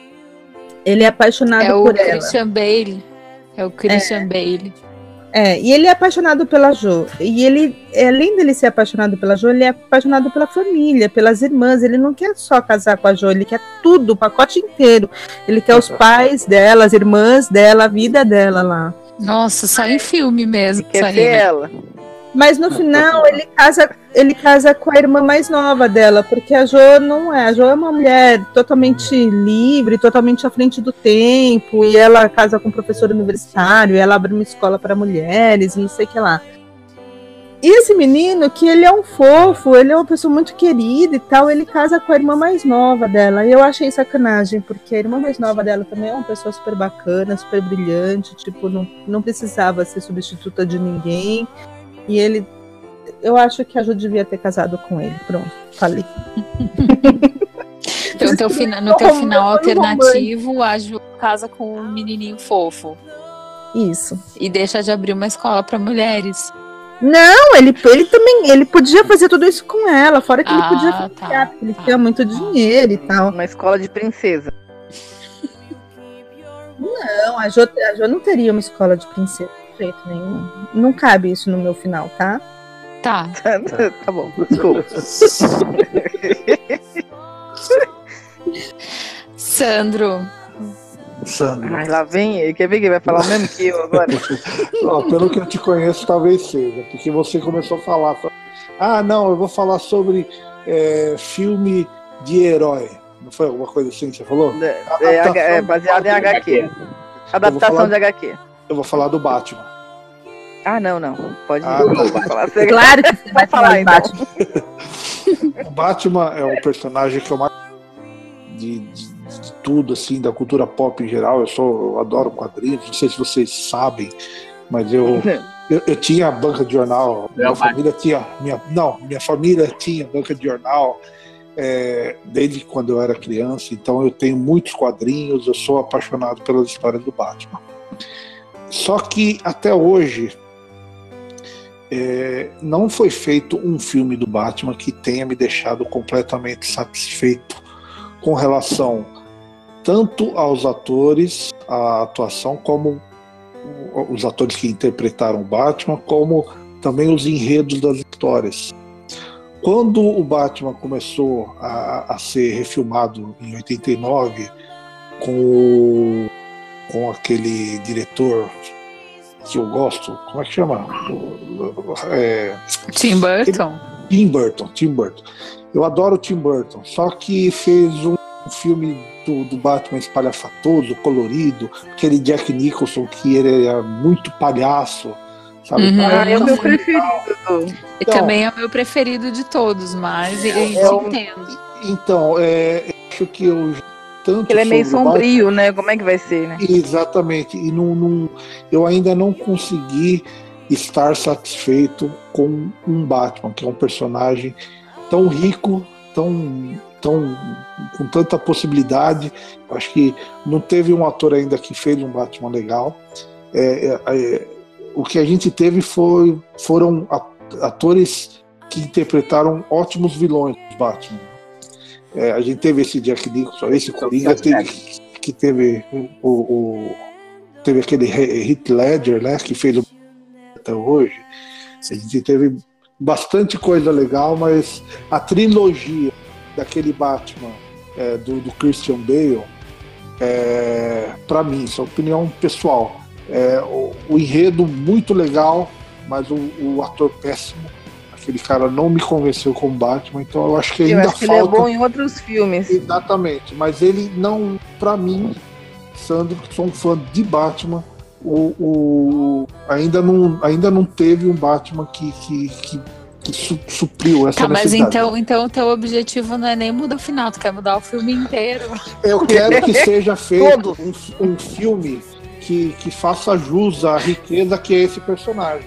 ele é apaixonado é por ela. É o Christian Bale. É o Christian é. Bale. É, e ele é apaixonado pela Jo. E ele, além dele ser apaixonado pela Jo, ele é apaixonado pela família, pelas irmãs. Ele não quer só casar com a Jo, ele quer tudo, o pacote inteiro. Ele quer os pais dela, as irmãs dela, a vida dela lá. Nossa, sai em filme mesmo. Ele quer ser ela. Mas no final ele casa, ele casa com a irmã mais nova dela, porque a Jo não é. A Jo é uma mulher totalmente livre, totalmente à frente do tempo, e ela casa com um professor universitário, ela abre uma escola para mulheres, e não sei o que lá. E esse menino, que ele é um fofo, ele é uma pessoa muito querida e tal, ele casa com a irmã mais nova dela. E eu achei sacanagem, porque a irmã mais nova dela também é uma pessoa super bacana, super brilhante, tipo, não, não precisava ser substituta de ninguém. E ele. Eu acho que a Ju devia ter casado com ele. Pronto, falei. então, teu fina, no teu final alternativo, a Ju casa com um menininho fofo. Isso. E deixa de abrir uma escola para mulheres. Não, ele, ele também ele podia fazer tudo isso com ela, fora que ah, ele podia fazer, tá, porque ele tá, tinha muito dinheiro e tal. Uma escola de princesa. Não, a Jo, a jo não teria uma escola de princesa jeito nenhum. Não cabe isso no meu final, tá? Tá. tá bom, desculpa. Sandro. Sandro. Ai, lá vem ele. Quer ver quem vai falar o mesmo que eu agora? Ó, pelo que eu te conheço, talvez seja, porque você começou a falar. Ah, não, eu vou falar sobre é, filme de herói. Não foi alguma coisa assim que você falou? É, é, é baseado em HQ. Adaptação falar- de HQ. Eu vou falar do Batman. Ah, não, não. Pode Ah, ir. tá. Falar. Claro que você vai falar, falar então. Batman. O Batman é um personagem que eu mais de, de, de tudo assim da cultura pop em geral. Eu sou, eu adoro quadrinhos. Não sei se vocês sabem, mas eu eu, eu tinha banca de jornal. Minha Não, família tinha minha não, minha família tinha banca de jornal é, desde quando eu era criança. Então eu tenho muitos quadrinhos. Eu sou apaixonado pelas histórias do Batman. Só que até hoje é, não foi feito um filme do Batman que tenha me deixado completamente satisfeito com relação tanto aos atores, a atuação, como os atores que interpretaram o Batman, como também os enredos das histórias. Quando o Batman começou a, a ser refilmado em 89, com, o- com aquele diretor que eu gosto, como é que chama? É, Tim Burton. Tim Burton, Tim Burton. Eu adoro o Tim Burton, só que fez um filme do, do Batman espalhafatoso, colorido, aquele Jack Nicholson que ele era muito palhaço, sabe? Uhum. Ah, é o meu preferido. E Então- também é o meu preferido de todos, mas eu É entendo. Então, é, eu acho que eu tanto Ele é meio Batman- sombrio, né? Como é que vai ser, né? Exatamente. E não, não- eu ainda não consegui estar satisfeito com um Batman, que é um personagem tão rico, tão, tão com tanta possibilidade. Acho que não teve um ator ainda que fez um Batman legal. É, é, é, o que a gente teve foi, foram atores que interpretaram ótimos vilões do Batman. É, a gente teve esse Jack Nicholson, esse Coringa, teve, que teve o, o- teve aquele He- Heath Ledger, né, que fez o até hoje. A gente teve bastante coisa legal, mas a trilogia daquele Batman é, do, do Christian Bale, é, para mim, isso é opinião pessoal, é, o, o enredo muito legal, mas o, o ator péssimo. Aquele cara não me convenceu como Batman, então eu acho que Eu ainda acho que ele é falta bom em outros filmes. Exatamente, mas ele não, pra mim, Sandro, que sou um fã de Batman, o, o- ainda, não, ainda não teve um Batman que, que, que, que su- supriu essa Tá, mas necessidade. então, então o teu objetivo não é nem mudar o final, tu quer mudar o filme inteiro. Eu quero que seja feito um, um filme que, que faça jus à riqueza que é esse personagem.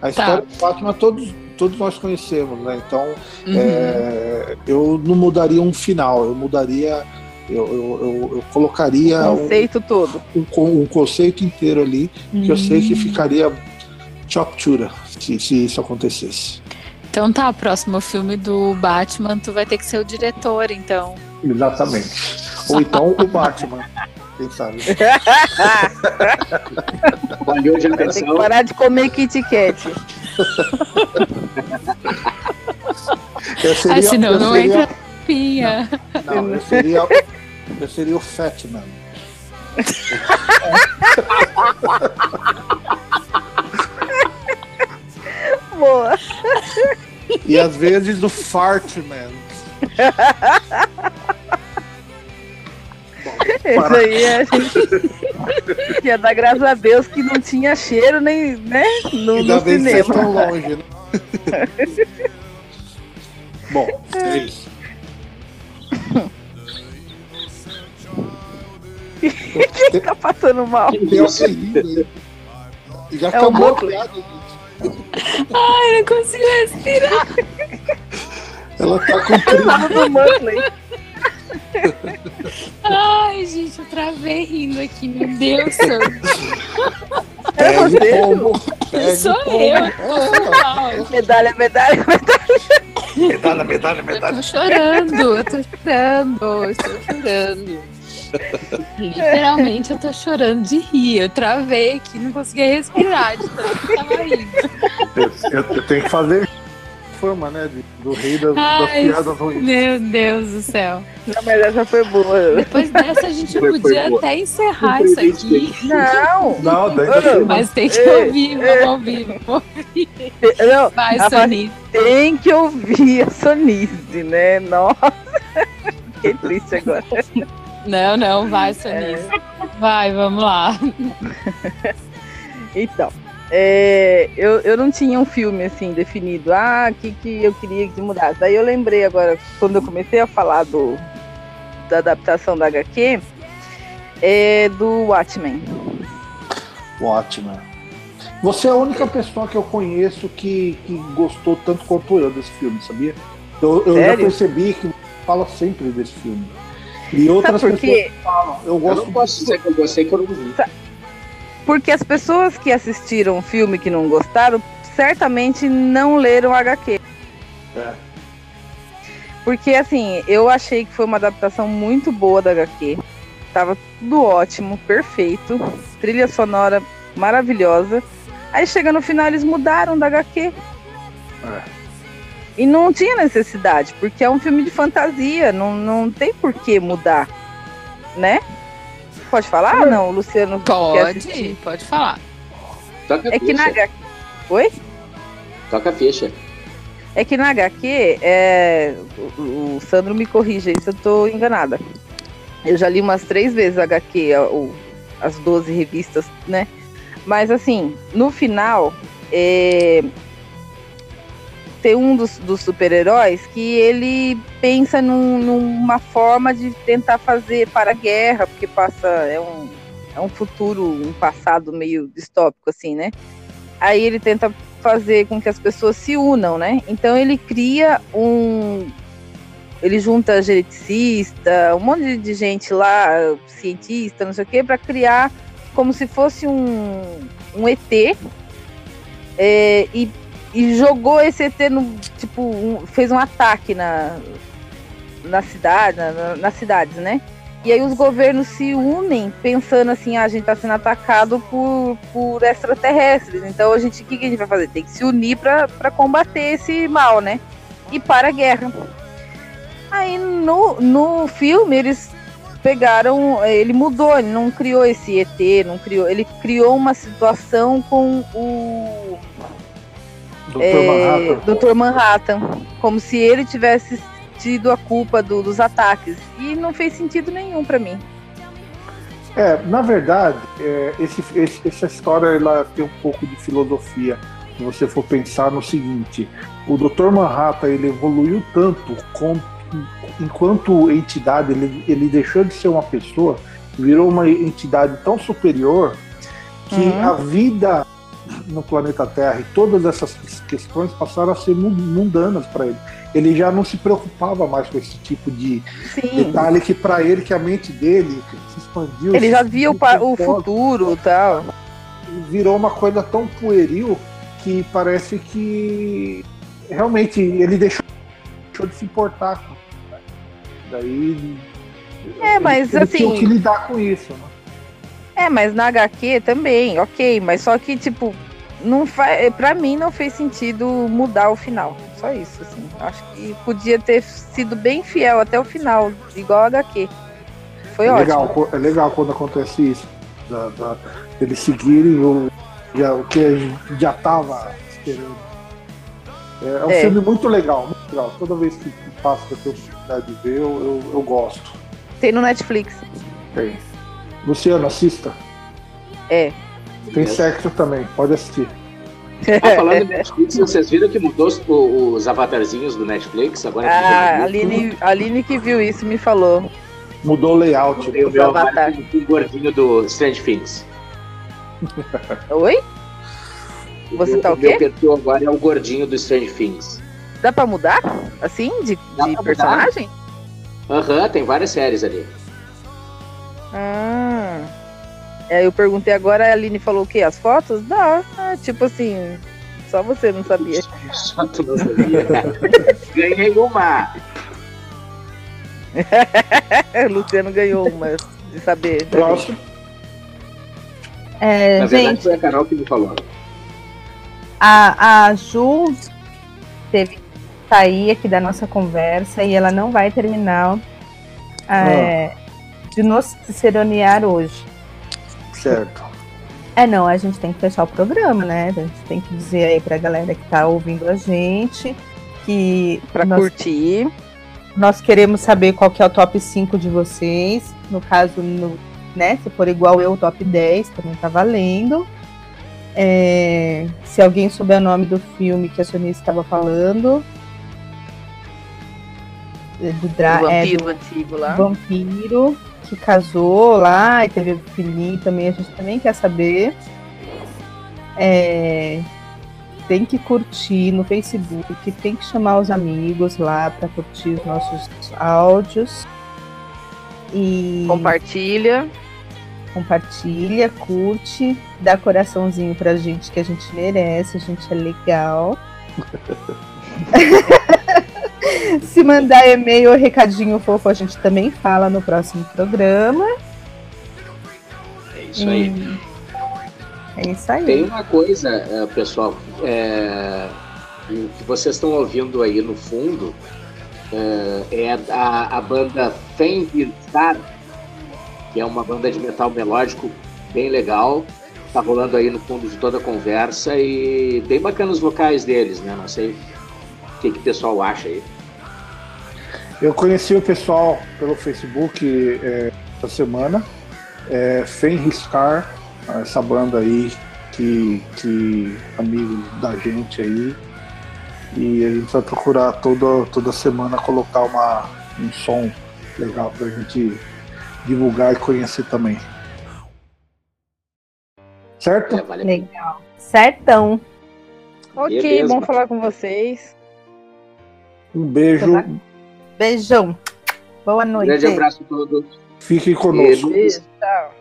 A história do Batman todos, todos nós conhecemos, né? Então Uhum. é, eu não mudaria um final, eu mudaria. Eu, eu, eu, eu colocaria O um, conceito todo. um, um conceito inteiro ali, que eu sei que ficaria choptura se, se isso acontecesse. Então tá, o próximo filme do Batman, tu vai ter que ser o diretor, então. Exatamente. Ou então o Batman, quem sabe. Valeu Vai ter que atenção. parar de comer Kit Kat. Eu seria, ah, senão eu não seria- entra pinha. Não, eu seria, eu seria o Fatman. Boa. E às vezes o Fartman. Esse aí a gente ia dar graças a Deus que não tinha cheiro nem, né? No, Ainda no bem que cinema. estão longe, né? Bom, é isso. Quem tá passando mal? Tem alguém rindo aí. Já É acabou a piada, gente. Ai, não consigo respirar. Ela tá com do Muttley. Ai, gente, eu travei rindo aqui, meu Deus. É Pega o você? pombo. Pega Sou pombo. eu. É, Ai, Medalha, medalha, medalha. medalha, medalha, Eu medalha. tô chorando, eu tô chorando, eu estou chorando. Literalmente eu tô chorando de rir. Eu travei aqui, não conseguia respirar de tanto que tava rindo. Eu, eu- eu tenho que fazer fama, né? de- do rei das, das Ai, piadas ruins. Meu Deus do céu. Não, mas essa foi boa. Depois dessa a gente Foi- foi podia boa. até encerrar Foi isso aqui. Não! Não, tem Mas tem que Ei, ouvir, ei. vamos ouvir. vamos ouvir. Não, Vai, Sony. tem que ouvir a Sonise, né? Nossa, fiquei triste agora. Não, não, vai, Sony. Vai, vamos lá. Então, é, eu, eu não tinha um filme assim definido. Ah, o que, que eu queria que mudasse. Daí eu lembrei agora, quando eu comecei a falar do, da adaptação da HQ, é do Watchmen. Ótimo. Você é a única pessoa que eu conheço que, que gostou tanto quanto eu desse filme, sabia? Eu, eu já percebi que fala sempre desse filme. E outras pessoas falam. Eu Eu gosto não posso dizer que eu gostei que eu não vi. Porque as pessoas que assistiram o filme que não gostaram, certamente não leram HQ. É. Porque assim, eu achei que foi uma adaptação muito boa da HQ. Tava tudo ótimo, perfeito. Trilha sonora maravilhosa. Aí chega no final, eles mudaram da HQ. É. E não tinha necessidade, porque é um filme de fantasia, não, não tem por que mudar, né? Pode falar? Não, o Luciano Pode, pode falar. Toca a É que na ficha. HQ. Oi? Toca a ficha. É que na HQ, é, o, o Sandro me corrija isso, eu tô enganada. Eu já li umas três vezes a HQ, o- as 12 revistas, né? Mas assim, no final, é, tem um dos, dos super-heróis que ele pensa num- numa forma de tentar fazer para a guerra, porque passa, é um, é um futuro, um passado meio distópico, assim, né? Aí ele tenta fazer com que as pessoas se unam, né? Então ele cria um. Ele junta geneticista, um monte de- gente lá, cientista, não sei o quê, para criar como se fosse um, um ET. é, e, e jogou esse ET no. Tipo, um- fez um ataque na, na cidade, na- na- nas cidades, né? E aí os governos se unem pensando assim, ah, a gente está sendo atacado por, por extraterrestres. Então a gente, o que, que a gente vai fazer? Tem que se unir para combater esse mal, né? E para a guerra. Aí no, no filme eles pegaram, ele mudou, ele não criou esse ET, não criou, ele criou uma situação com o Dr. é, Manhattan. Dr. Manhattan, como se ele tivesse tido a culpa do- dos ataques. E não fez sentido nenhum para mim. É, na verdade, é, esse- esse- essa história ela tem um pouco de filosofia. Se você for pensar no seguinte, o Dr. Manhattan ele evoluiu tanto com- enquanto entidade, ele, ele deixou de ser uma pessoa, virou uma entidade tão superior que Uhum. a vida no planeta Terra e todas essas questões passaram a ser mu- mundanas para ele. Ele já não se preocupava mais com esse tipo de Sim. detalhe que para ele que a mente dele se expandiu. Ele já viu o o futuro e tal. virou uma coisa tão pueril que parece que realmente ele deixou, deixou de se importar com isso? Daí É, mas ele assim- tinha que lidar com isso, né? É, mas na HQ também, ok. Mas só que, tipo, não faz, pra mim não fez sentido mudar o final. Só isso, assim. Acho que podia ter sido bem fiel até o final, igual a HQ. Foi É ótimo. legal, é legal quando acontece isso, da, da- eles seguirem o, já, o que a gente já estava esperando. É, é um É. filme muito legal, muito legal. Toda vez que, pra ter oportunidade de ver, eu, eu, eu gosto. Tem no Netflix. Tem. Luciano, assista. É. Tem sexo também, pode assistir. Ah, falando em Netflix, vocês viram que mudou os, os avatarzinhos do Netflix? Agora Ah, a Aline, a Aline que viu isso me falou. Mudou o layout. Tem o meu Avatar. o gordinho do Strange Things. Oi? Você tá o quê? meu perfil agora é o gordinho do Strange Things. Dá pra mudar? Assim? De, de personagem? Aham, tem várias séries ali. Ah. Aí eu perguntei agora, a Aline falou o quê? As fotos? Dá. Ah, tipo assim, só você não sabia. Só tu não sabia. Ganhei uma. Luciano ganhou uma de saber. Próximo. É, Na verdade, gente, foi a Carol que me falou. a, a Ju teve que sair aqui da nossa conversa e ela não vai terminar é, de nos ciceronear hoje. Certo. É, não, a gente tem que fechar o programa, né? A gente tem que dizer aí pra galera que tá ouvindo a gente que Pra nós, curtir. nós queremos saber qual que é o top 5 de vocês. No caso, no, né? Se for igual eu, o top 10 também tá valendo. É, se alguém souber o nome do filme que a Sonia estava falando. é, Do, dra é, do vampiro antigo lá. vampiro que casou lá e teve filhinho também, a gente também quer saber. É, tem que curtir no Facebook, tem que chamar os amigos lá para curtir os nossos áudios. E Compartilha. compartilha, curte, dá coraçãozinho pra gente que a gente merece, a gente é legal. Se mandar e-mail ou recadinho fofo, a gente também fala no próximo programa. É isso aí. Hum, É isso aí. Tem uma coisa, eh, pessoal, é, que vocês estão ouvindo aí no fundo, eh, é a, a banda Fenrir-Star, que é uma banda de metal melódico bem legal. Tá rolando aí no fundo de toda a conversa e bem bacana os vocais deles, né? Não sei que, que o pessoal acha aí. Eu conheci o pessoal pelo Facebook é, essa semana. É, Fenriscar, essa banda aí que, que amigo da gente aí. E a gente vai procurar toda, toda semana colocar uma, um som legal pra gente divulgar e conhecer também. Certo? É, vale. Legal. Certão. Ok, Beleza. bom falar com vocês. Um beijo. Tá. Beijão. Boa Um noite. grande abraço a todos. Fiquem conosco. Beijo, tchau.